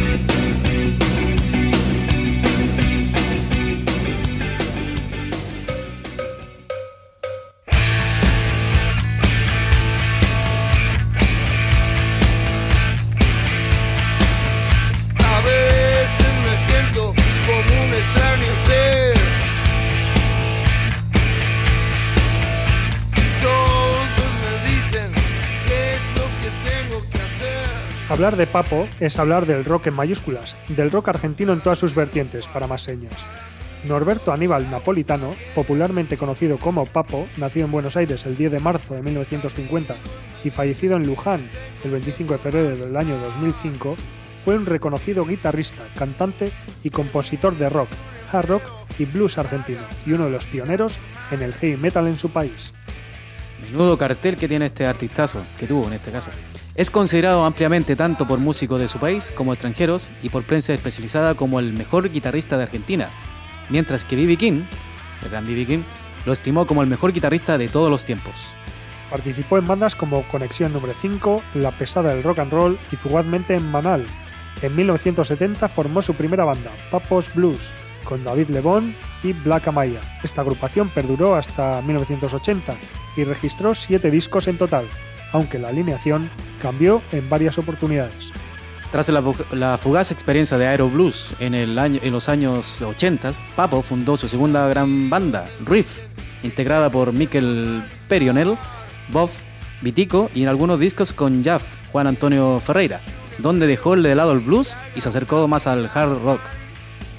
Hablar de Papo es hablar del rock en mayúsculas, del rock argentino en todas sus vertientes, para más señas. Norberto Aníbal Napolitano, popularmente conocido como Papo, nacido en Buenos Aires el 10 de marzo de 1950 y fallecido en Luján el 25 de febrero del año 2005, fue un reconocido guitarrista, cantante y compositor de rock, hard rock y blues argentino, y uno de los pioneros en el heavy metal en su país. Menudo cartel que tiene este artistazo, que tuvo en este caso. Es considerado ampliamente tanto por músicos de su país como extranjeros y por prensa especializada como el mejor guitarrista de Argentina, mientras que B.B. King, el gran B.B. King, lo estimó como el mejor guitarrista de todos los tiempos. Participó en bandas como Conexión número 5, La Pesada del Rock and Roll y fugazmente en Manal. En 1970 formó su primera banda, Papos Blues, con David Lebón y Black Amaya. Esta agrupación perduró hasta 1980 y registró siete discos en total, aunque la alineación cambió en varias oportunidades. Tras la, fu- la fugaz experiencia de Aero Blues en, el año, en los años 80, Papo fundó su segunda gran banda, Riff, integrada por Mikel Perionel, Bob Vitico y en algunos discos con Jaff, Juan Antonio Ferreira, donde dejó de lado el blues y se acercó más al hard rock.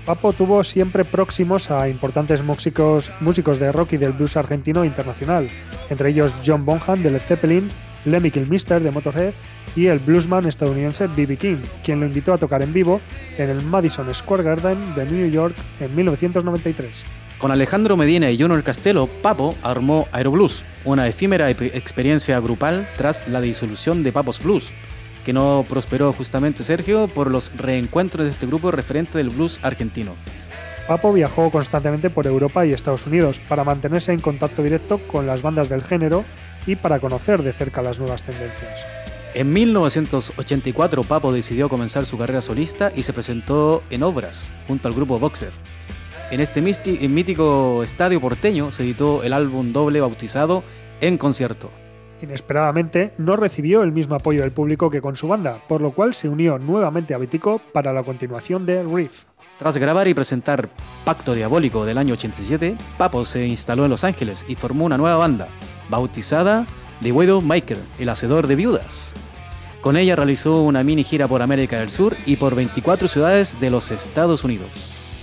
Papo tuvo siempre próximos a importantes músicos, músicos de rock y del blues argentino internacional, entre ellos John Bonham de Led Zeppelin, Lemmy Kilmister de Motorhead y el bluesman estadounidense B.B. King, quien lo invitó a tocar en vivo en el Madison Square Garden de New York en 1993. Con Alejandro Medina y Junior Castelo, Papo armó Aeroblues, una efímera experiencia grupal tras la disolución de Papos Blues, que no prosperó justamente Sergio por los reencuentros de este grupo referente del blues argentino. Papo viajó constantemente por Europa y Estados Unidos para mantenerse en contacto directo con las bandas del género y para conocer de cerca las nuevas tendencias. En 1984 Papo decidió comenzar su carrera solista y se presentó en obras junto al grupo Boxer. En este mítico estadio porteño se editó el álbum doble bautizado En Concierto. Inesperadamente, no recibió el mismo apoyo del público que con su banda, por lo cual se unió nuevamente a Vitico para la continuación de Riff. Tras grabar y presentar Pacto Diabólico del año 87, Papo se instaló en Los Ángeles y formó una nueva banda, bautizada The Widowmaker, el hacedor de viudas. Con ella realizó una mini gira por América del Sur y por 24 ciudades de los Estados Unidos.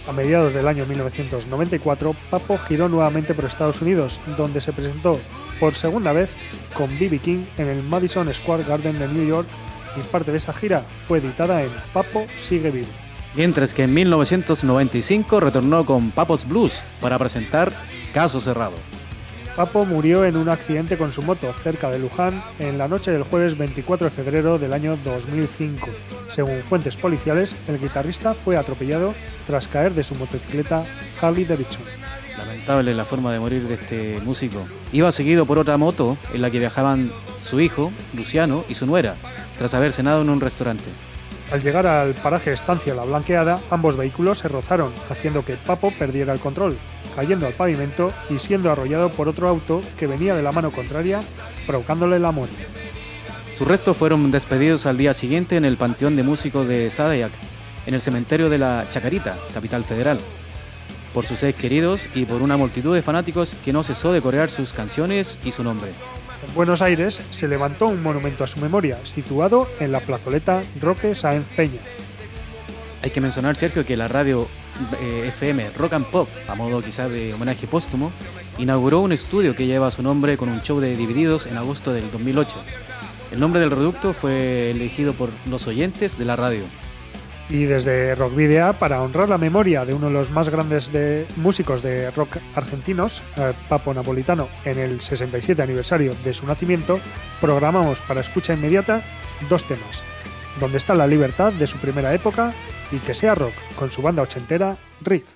A mediados del año 1994, Papo giró nuevamente por Estados Unidos, donde se presentó por segunda vez con B.B. King en el Madison Square Garden de New York y parte de esa gira fue editada en Papo Sigue Vivo. Mientras que en 1995 retornó con Papos Blues para presentar Caso Cerrado. Papo murió en un accidente con su moto cerca de Luján en la noche del jueves 24 de febrero del año 2005. Según fuentes policiales, el guitarrista fue atropellado tras caer de su motocicleta Harley Davidson. Lamentable la forma de morir de este músico. Iba seguido por otra moto en la que viajaban su hijo, Luciano, y su nuera, tras haber cenado en un restaurante. Al llegar al paraje Estancia La Blanqueada, ambos vehículos se rozaron, haciendo que Papo perdiera el control, cayendo al pavimento y siendo arrollado por otro auto que venía de la mano contraria, provocándole la muerte. Sus restos fueron despedidos al día siguiente en el Panteón de Músicos de Sadayak, en el cementerio de la Chacarita, capital federal, por sus seres queridos y por una multitud de fanáticos que no cesó de corear sus canciones y su nombre. En Buenos Aires se levantó un monumento a su memoria, situado en la plazoleta Roque Sáenz Peña. Hay que mencionar, Sergio, que la radio eh, FM Rock and Pop, a modo quizás de homenaje póstumo, inauguró un estudio que lleva su nombre con un show de Divididos en agosto del 2008. El nombre del reducto fue elegido por los oyentes de la radio y desde Rockvidea para honrar la memoria de uno de los más grandes de músicos de rock argentinos, eh, Papo Napolitano, en el 67 aniversario de su nacimiento, programamos para escucha inmediata dos temas, donde está la libertad de su primera época y que sea rock con su banda ochentera, Riff.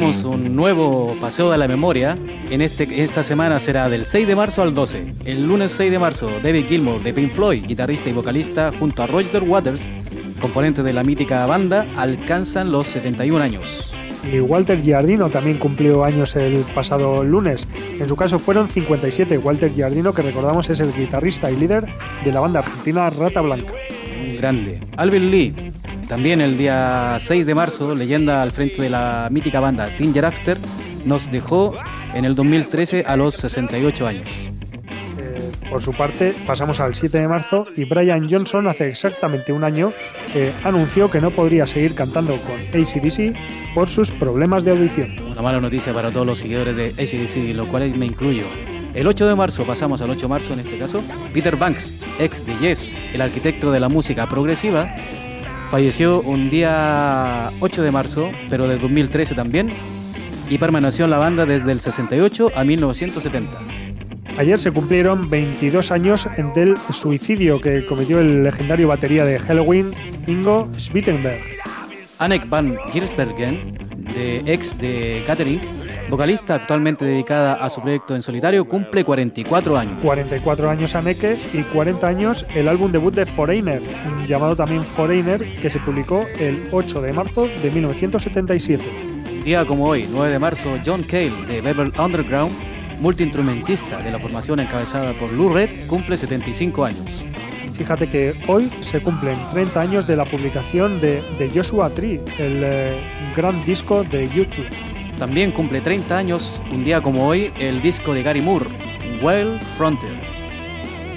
Un nuevo paseo de la memoria. En este, esta semana será del 6 de marzo al 12. El lunes 6 de marzo, David Gilmour de Pink Floyd, guitarrista y vocalista, junto a Roger Waters, componente de la mítica banda, alcanzan los 71 años. Y Walter Giardino también cumplió años el pasado lunes. En su caso fueron 57. Walter Giardino, que recordamos es el guitarrista y líder de la banda argentina Rata Blanca. Un grande. Alvin Lee, también el día 6 de marzo, leyenda al frente de la mítica banda Tinger After, nos dejó en el 2013 a los 68 años. Eh, por su parte, pasamos al 7 de marzo y Brian Johnson hace exactamente un año eh, anunció que no podría seguir cantando con ACDC por sus problemas de audición. Una mala noticia para todos los seguidores de ACDC, lo cual me incluyo. El 8 de marzo, pasamos al 8 de marzo en este caso, Peter Banks, ex de Yes, el arquitecto de la música progresiva, falleció un día 8 de marzo, pero de 2013 también, y permaneció en la banda desde el 68 a 1970. Ayer se cumplieron 22 años del suicidio que cometió el legendario batería de Halloween, Ingo Schwittenberg. Anek van Giersbergen, de ex de Catering, vocalista actualmente dedicada a su proyecto en solitario, cumple 44 años. 44 años Aneke y 40 años el álbum debut de Foreigner, llamado también Foreigner, que se publicó el 8 de marzo de 1977. Día como hoy, 9 de marzo, John Cale de Beverly Underground, multiinstrumentista de la formación encabezada por Lou Red, cumple 75 años. Fíjate que hoy se cumplen 30 años de la publicación de, de Joshua Tree, el eh, gran disco de YouTube. También cumple 30 años, un día como hoy, el disco de Gary Moore, Well Frontier.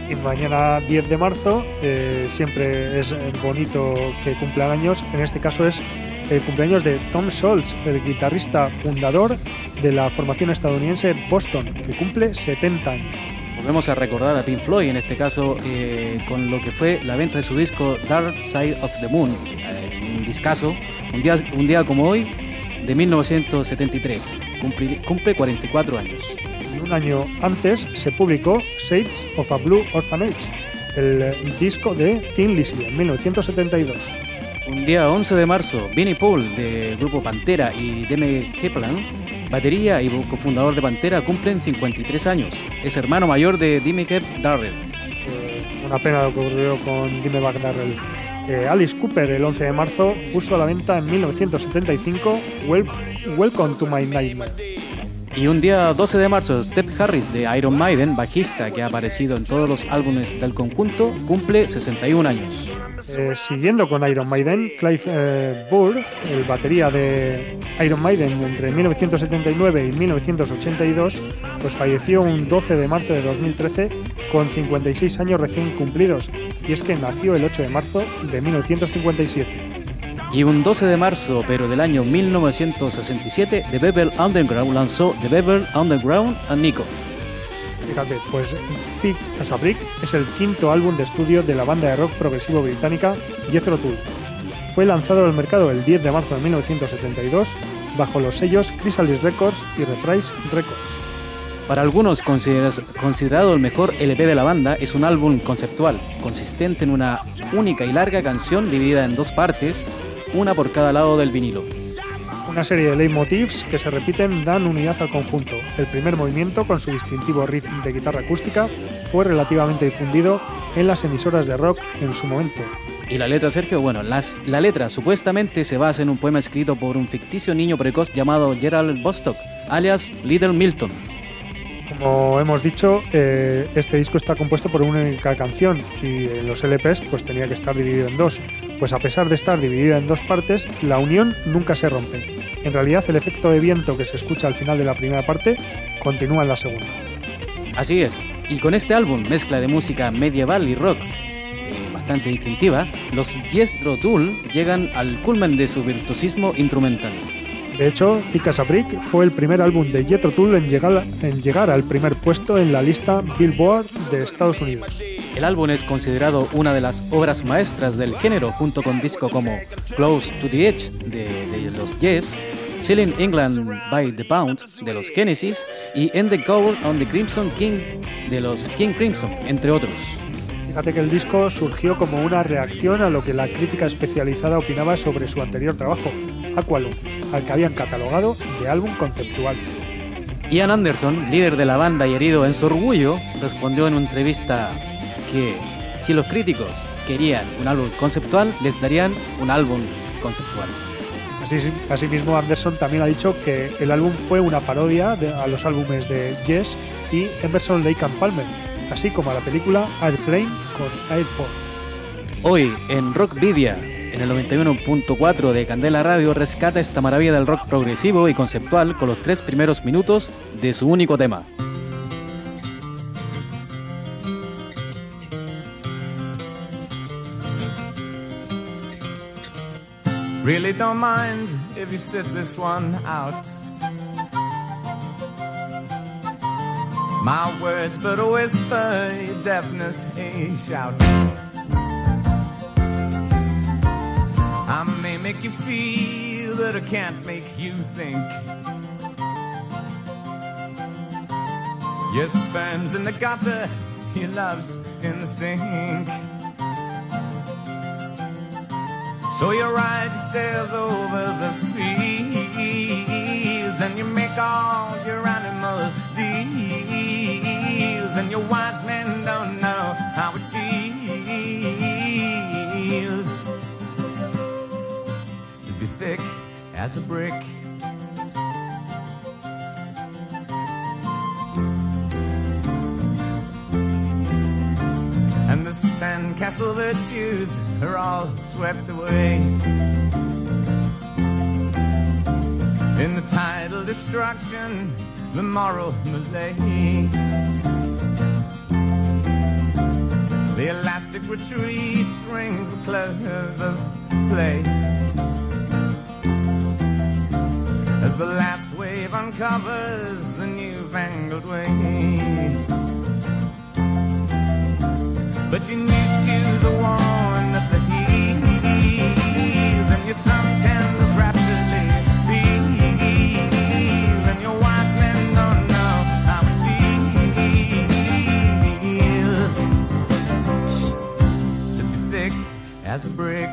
Y mañana 10 de marzo, eh, siempre es bonito que cumplan años, en este caso es el cumpleaños de Tom Scholz, el guitarrista fundador de la formación estadounidense Boston, que cumple 70 años. Volvemos a recordar a Pink Floyd, en este caso eh, con lo que fue la venta de su disco Dark Side of the Moon, eh, un discazo, un día, un día como hoy, de 1973, cumple, cumple 44 años. Y un año antes se publicó Shades of a Blue Orphanage, el disco de Thin Lizzy, en 1972. Un día 11 de marzo, Vinnie Paul del grupo Pantera y Deme Heplan, batería y cofundador de Pantera, cumplen 53 años. Es hermano mayor de Dimmy Kep Darrell. Eh, una pena lo que ocurrió con Buck Darrell. Eh, Alice Cooper el 11 de marzo puso a la venta en 1975 Wel Welcome to My Nightmare. Y un día 12 de marzo, Steph Harris de Iron Maiden, bajista que ha aparecido en todos los álbumes del conjunto, cumple 61 años. Eh, siguiendo con Iron Maiden, Clive eh, Burr, el batería de Iron Maiden entre 1979 y 1982, pues falleció un 12 de marzo de 2013 con 56 años recién cumplidos, y es que nació el 8 de marzo de 1957. Y un 12 de marzo, pero del año 1967, The Bevel Underground lanzó The Bevel Underground and Nico. Fíjate, pues Thick as a Brick es el quinto álbum de estudio de la banda de rock progresivo británica Jethro Tull. Fue lanzado al mercado el 10 de marzo de 1972 bajo los sellos Chrysalis Records y Reprise Records. Para algunos considerado el mejor LP de la banda, es un álbum conceptual, consistente en una única y larga canción dividida en dos partes, una por cada lado del vinilo. Una serie de leitmotivs que se repiten dan unidad al conjunto. El primer movimiento, con su distintivo riff de guitarra acústica, fue relativamente difundido en las emisoras de rock en su momento. Y la letra, Sergio, bueno, las- la letra supuestamente se basa en un poema escrito por un ficticio niño precoz llamado Gerald Bostock, alias Little Milton. Como hemos dicho, eh, este disco está compuesto por una única canción y en los LPs pues tenía que estar dividido en dos. Pues a pesar de estar dividida en dos partes, la unión nunca se rompe. En realidad el efecto de viento que se escucha al final de la primera parte continúa en la segunda. Así es, y con este álbum, mezcla de música medieval y rock, eh, bastante distintiva, los Jethro Tull llegan al culmen de su virtuosismo instrumental. De hecho, Thick as a Brick fue el primer álbum de Jethro Tull en llegar, en llegar al primer puesto en la lista Billboard de Estados Unidos. El álbum es considerado una de las obras maestras del género, junto con discos como Close to the Edge de, de los Yes, Selling England by the Pound de los Genesis y End the Cover on the Crimson King de los King Crimson, entre otros. Fíjate que el disco surgió como una reacción a lo que la crítica especializada opinaba sobre su anterior trabajo, Aqualung, al que habían catalogado de álbum conceptual. Ian Anderson, líder de la banda y herido en su orgullo, respondió en una entrevista que si los críticos querían un álbum conceptual, les darían un álbum conceptual. Así, asimismo, Anderson también ha dicho que el álbum fue una parodia de- a los álbumes de Yes y Emerson Lake and Palmer, así como a la película Airplane con Airport. Hoy en Rockvidia, en el 91.4 de Candela Radio, rescata esta maravilla del rock progresivo y conceptual con los tres primeros minutos de su único tema. Really don't mind if you sit this one out. My words, but a whisper, deafness, a shout. Make you feel, but I can't make you think. Your sperm's in the gutter, your love's in the sink. So you ride sails over the fields and you make all your animals deals and you wise as a brick. And the sandcastle virtues are all swept away. In the tidal destruction, the moral malaise. The elastic retreat rings the close of play. As the last wave uncovers the newfangled way. But your new shoes are worn at the heels, and your suntans rapidly feel, and your wise men don't know how it feels to be thick as a brick.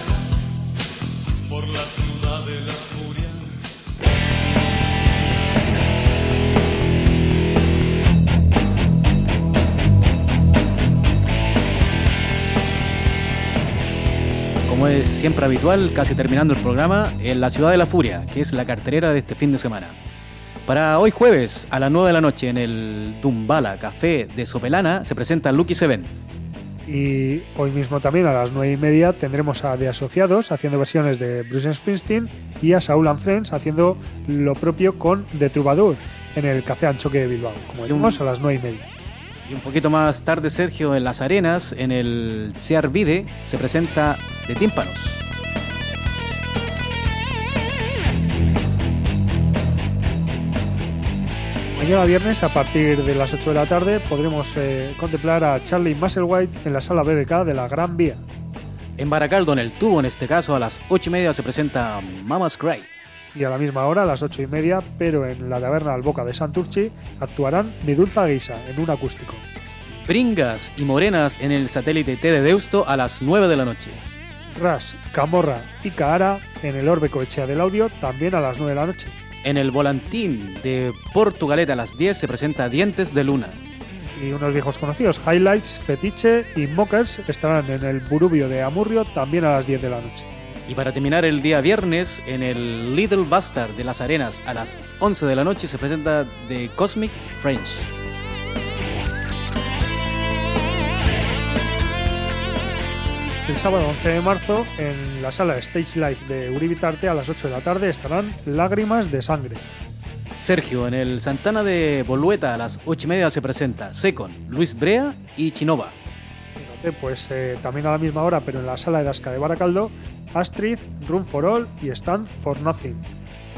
Como es siempre habitual, casi terminando el programa, en la Ciudad de la Furia, que es la carterera de este fin de semana. Para hoy jueves, a las 9 de la noche, en el Dumbala Café de Sopelana, se presenta Lucky Seven. Y hoy mismo también a las 9 y media tendremos a The Asociados haciendo versiones de Bruce Springsteen y a Saul and Friends haciendo lo propio con The Troubadour en el Café Anchoque de Bilbao, como decimos, a las 9 y media. Y un poquito más tarde, Sergio, en Las Arenas, en el Sear Vide, se presenta de Tímpanos. Mañana viernes, a partir de las 8 de la tarde, podremos eh, contemplar a Charlie Musselwhite en la sala BBK de la Gran Vía. En Baracaldo, en el tubo, en este caso, a las 8 y media se presenta Mama's Cry. Y a la misma hora, a las 8 y media, pero en la taberna Alboca de Santurchi, actuarán Nidulza Guisa en un acústico. Pringas y Morenas en el satélite T de Deusto a las 9 de la noche. Ras, Camorra y Caara en el Orbe Coechea del Audio, también a las 9 de la noche. En el volantín de Portugalete a las 10 se presenta Dientes de Luna. Y unos viejos conocidos, Highlights, Fetiche y Mockers, estarán en el Burubio de Amurrio también a las 10 de la noche. Y para terminar el día viernes, en el Little Bastard de las Arenas a las 11 de la noche se presenta The Cosmic French. El sábado 11 de marzo, en la sala Stage Live de Uribitarte a las 8 de la tarde estarán Lágrimas de Sangre. Sergio, en el Santana de Bolueta a las 8 y media se presenta Secon, Luis Brea y Chinova. Fíjate, Pues eh, también a la misma hora, pero en la sala de Dasca de Baracaldo, Astrid, Room for All y Stand for Nothing.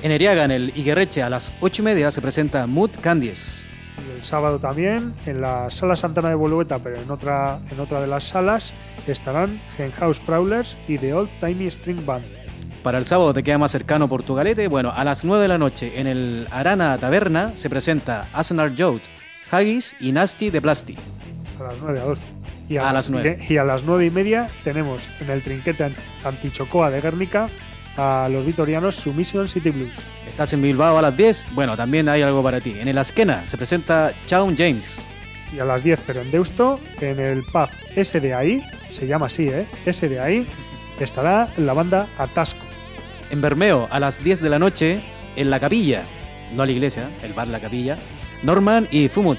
En Eriaga, en el Iguerreche a las 8 y media se presenta Mood Candies. Y el sábado también, en la sala Santana de Bolueta, pero en otra, en otra de las salas, estarán Henhouse Prowlers y The Old Tiny String Band. Para el sábado te queda más cercano Portugalete. Bueno, a las 9 de la noche en el Arana Taberna se presenta Asnar Jout, Haggis y Nasty de Plasti. A las 9 a 12. Y A las nueve. Y a las 9 y media tenemos en el trinquete ant- Antichocoa de Guernica a los vitorianos Submission City Blues. ¿Estás en Bilbao a las 10? Bueno, también hay algo para ti. En el Asquena se presenta Chaun James. Y a las 10, pero en Deusto, en el pub S de ahí, se llama así, ¿eh? S de ahí, estará la banda Atasco. En Bermeo a las 10 de la noche en la capilla, no la iglesia, el bar La Capilla, Norman y Fumut.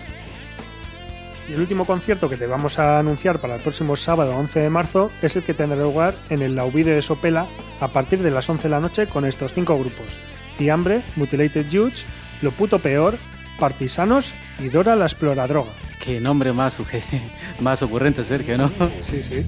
Y el último concierto que te vamos a anunciar para el próximo sábado 11 de marzo es el que tendrá lugar en el Laubide de Sopela a partir de las 11 de la noche con estos cinco grupos: Ciambre, Mutilated Judge, Lo Puto Peor, Partisanos y Dora la Exploradroga. Qué nombre más, más ocurrente, Sergio, ¿no? Sí, sí.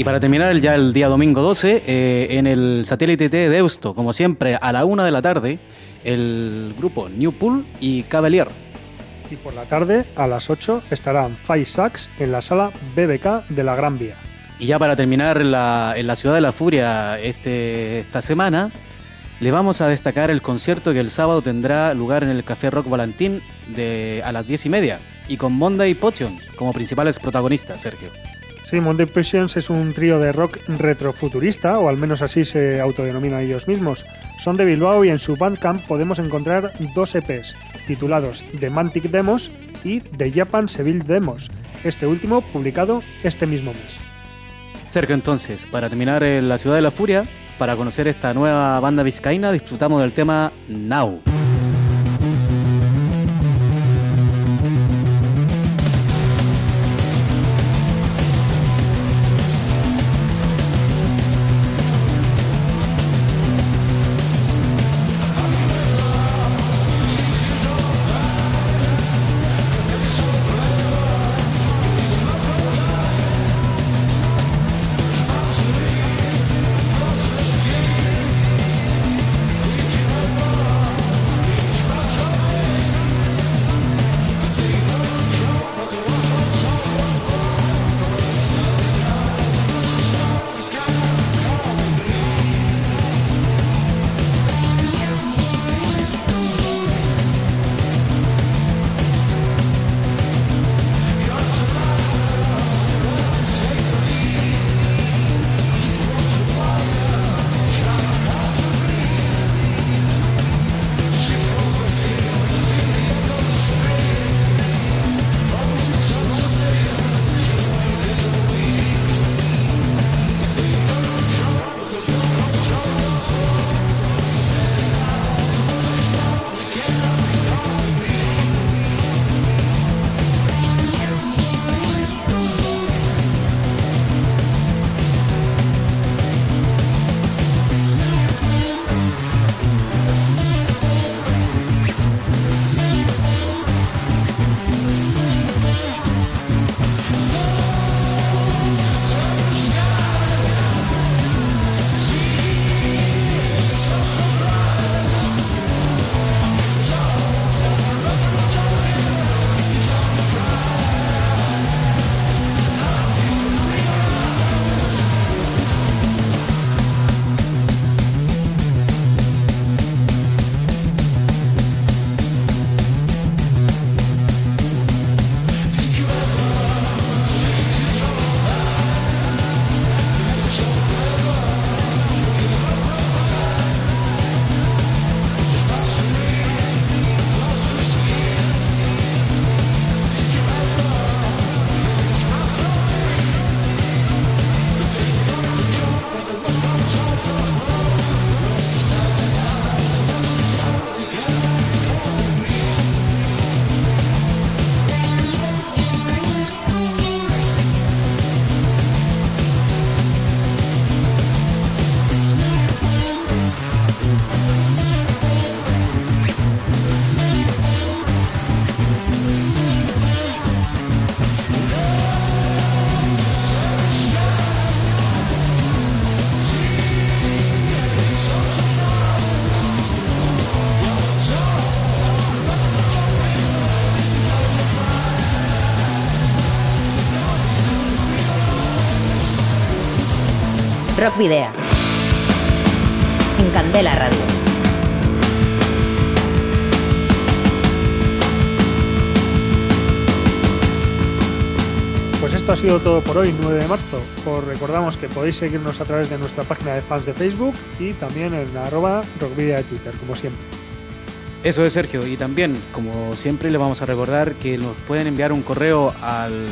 Y para terminar ya el día domingo 12, eh, en el satélite T de Deusto, como siempre, a la una de la tarde, el grupo New Pool y Cavalier. Y por la tarde, a las 8, estarán Five Sacks en la sala BBK de la Gran Vía. Y ya para terminar la, en la Ciudad de la Furia este, esta semana, le vamos a destacar el concierto que el sábado tendrá lugar en el Café Rock Valentín de, a las 10 y media, y con Monday Potion como principales protagonistas, Sergio. Sí, Monday Passions es un trío de rock retrofuturista, o al menos así se autodenominan ellos mismos. Son de Bilbao y en su Bandcamp podemos encontrar dos EPs, titulados The Mantic Demos y The Japan Seville Demos, este último publicado este mismo mes. Sergio, entonces, para terminar en la Ciudad de la Furia, para conocer esta nueva banda vizcaína, disfrutamos del tema. Now Rock Video. En Candela Radio. Pues esto ha sido todo por hoy, 9 de marzo. Os recordamos que podéis seguirnos a través de nuestra página de fans de Facebook y también en arroba rockvidia de Twitter, como siempre. Eso es Sergio, y también, como siempre, le vamos a recordar que nos pueden enviar un correo al,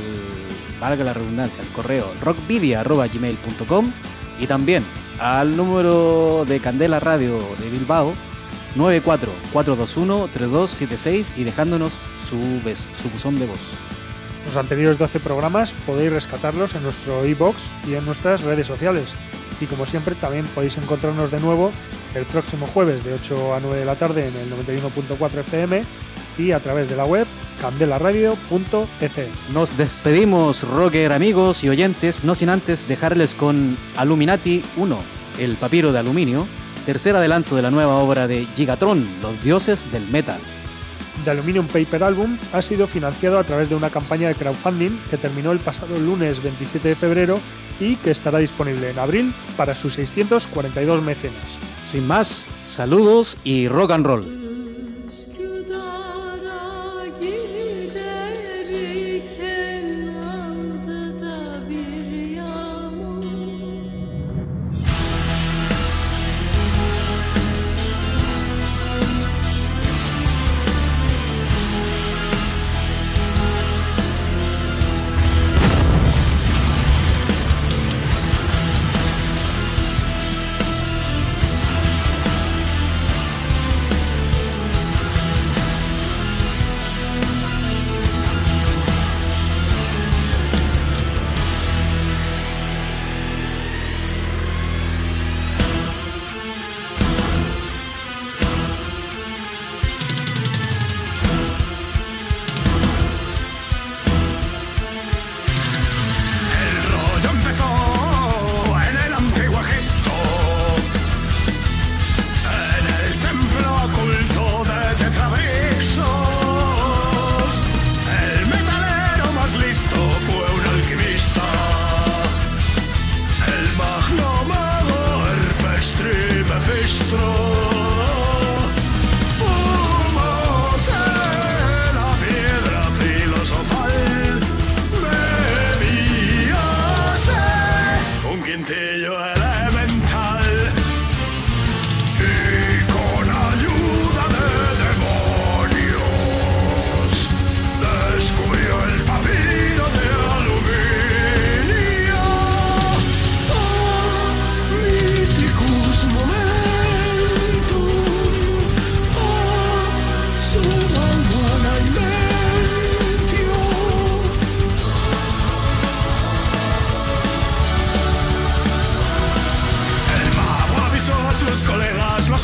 valga la redundancia, al correo rockvidia.gmail.com y también al número de Candela Radio de Bilbao 944213276 y dejándonos su, su buzón de voz. Los anteriores 12 programas podéis rescatarlos en nuestro iBox y en nuestras redes sociales. Y como siempre, también podéis encontrarnos de nuevo el próximo jueves de 8 a 9 de la tarde en el 91.4 FM y a través de la web candelaradio.fm. Nos despedimos, rocker amigos y oyentes, no sin antes dejarles con Aluminati 1, el papiro de aluminio, tercer adelanto de la nueva obra de Gigatron, los dioses del metal. The Aluminium Paper Album ha sido financiado a través de una campaña de crowdfunding que terminó el pasado lunes 27 de febrero y que estará disponible en abril para sus 642 mecenas. Sin más, saludos y rock and roll.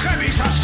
Los.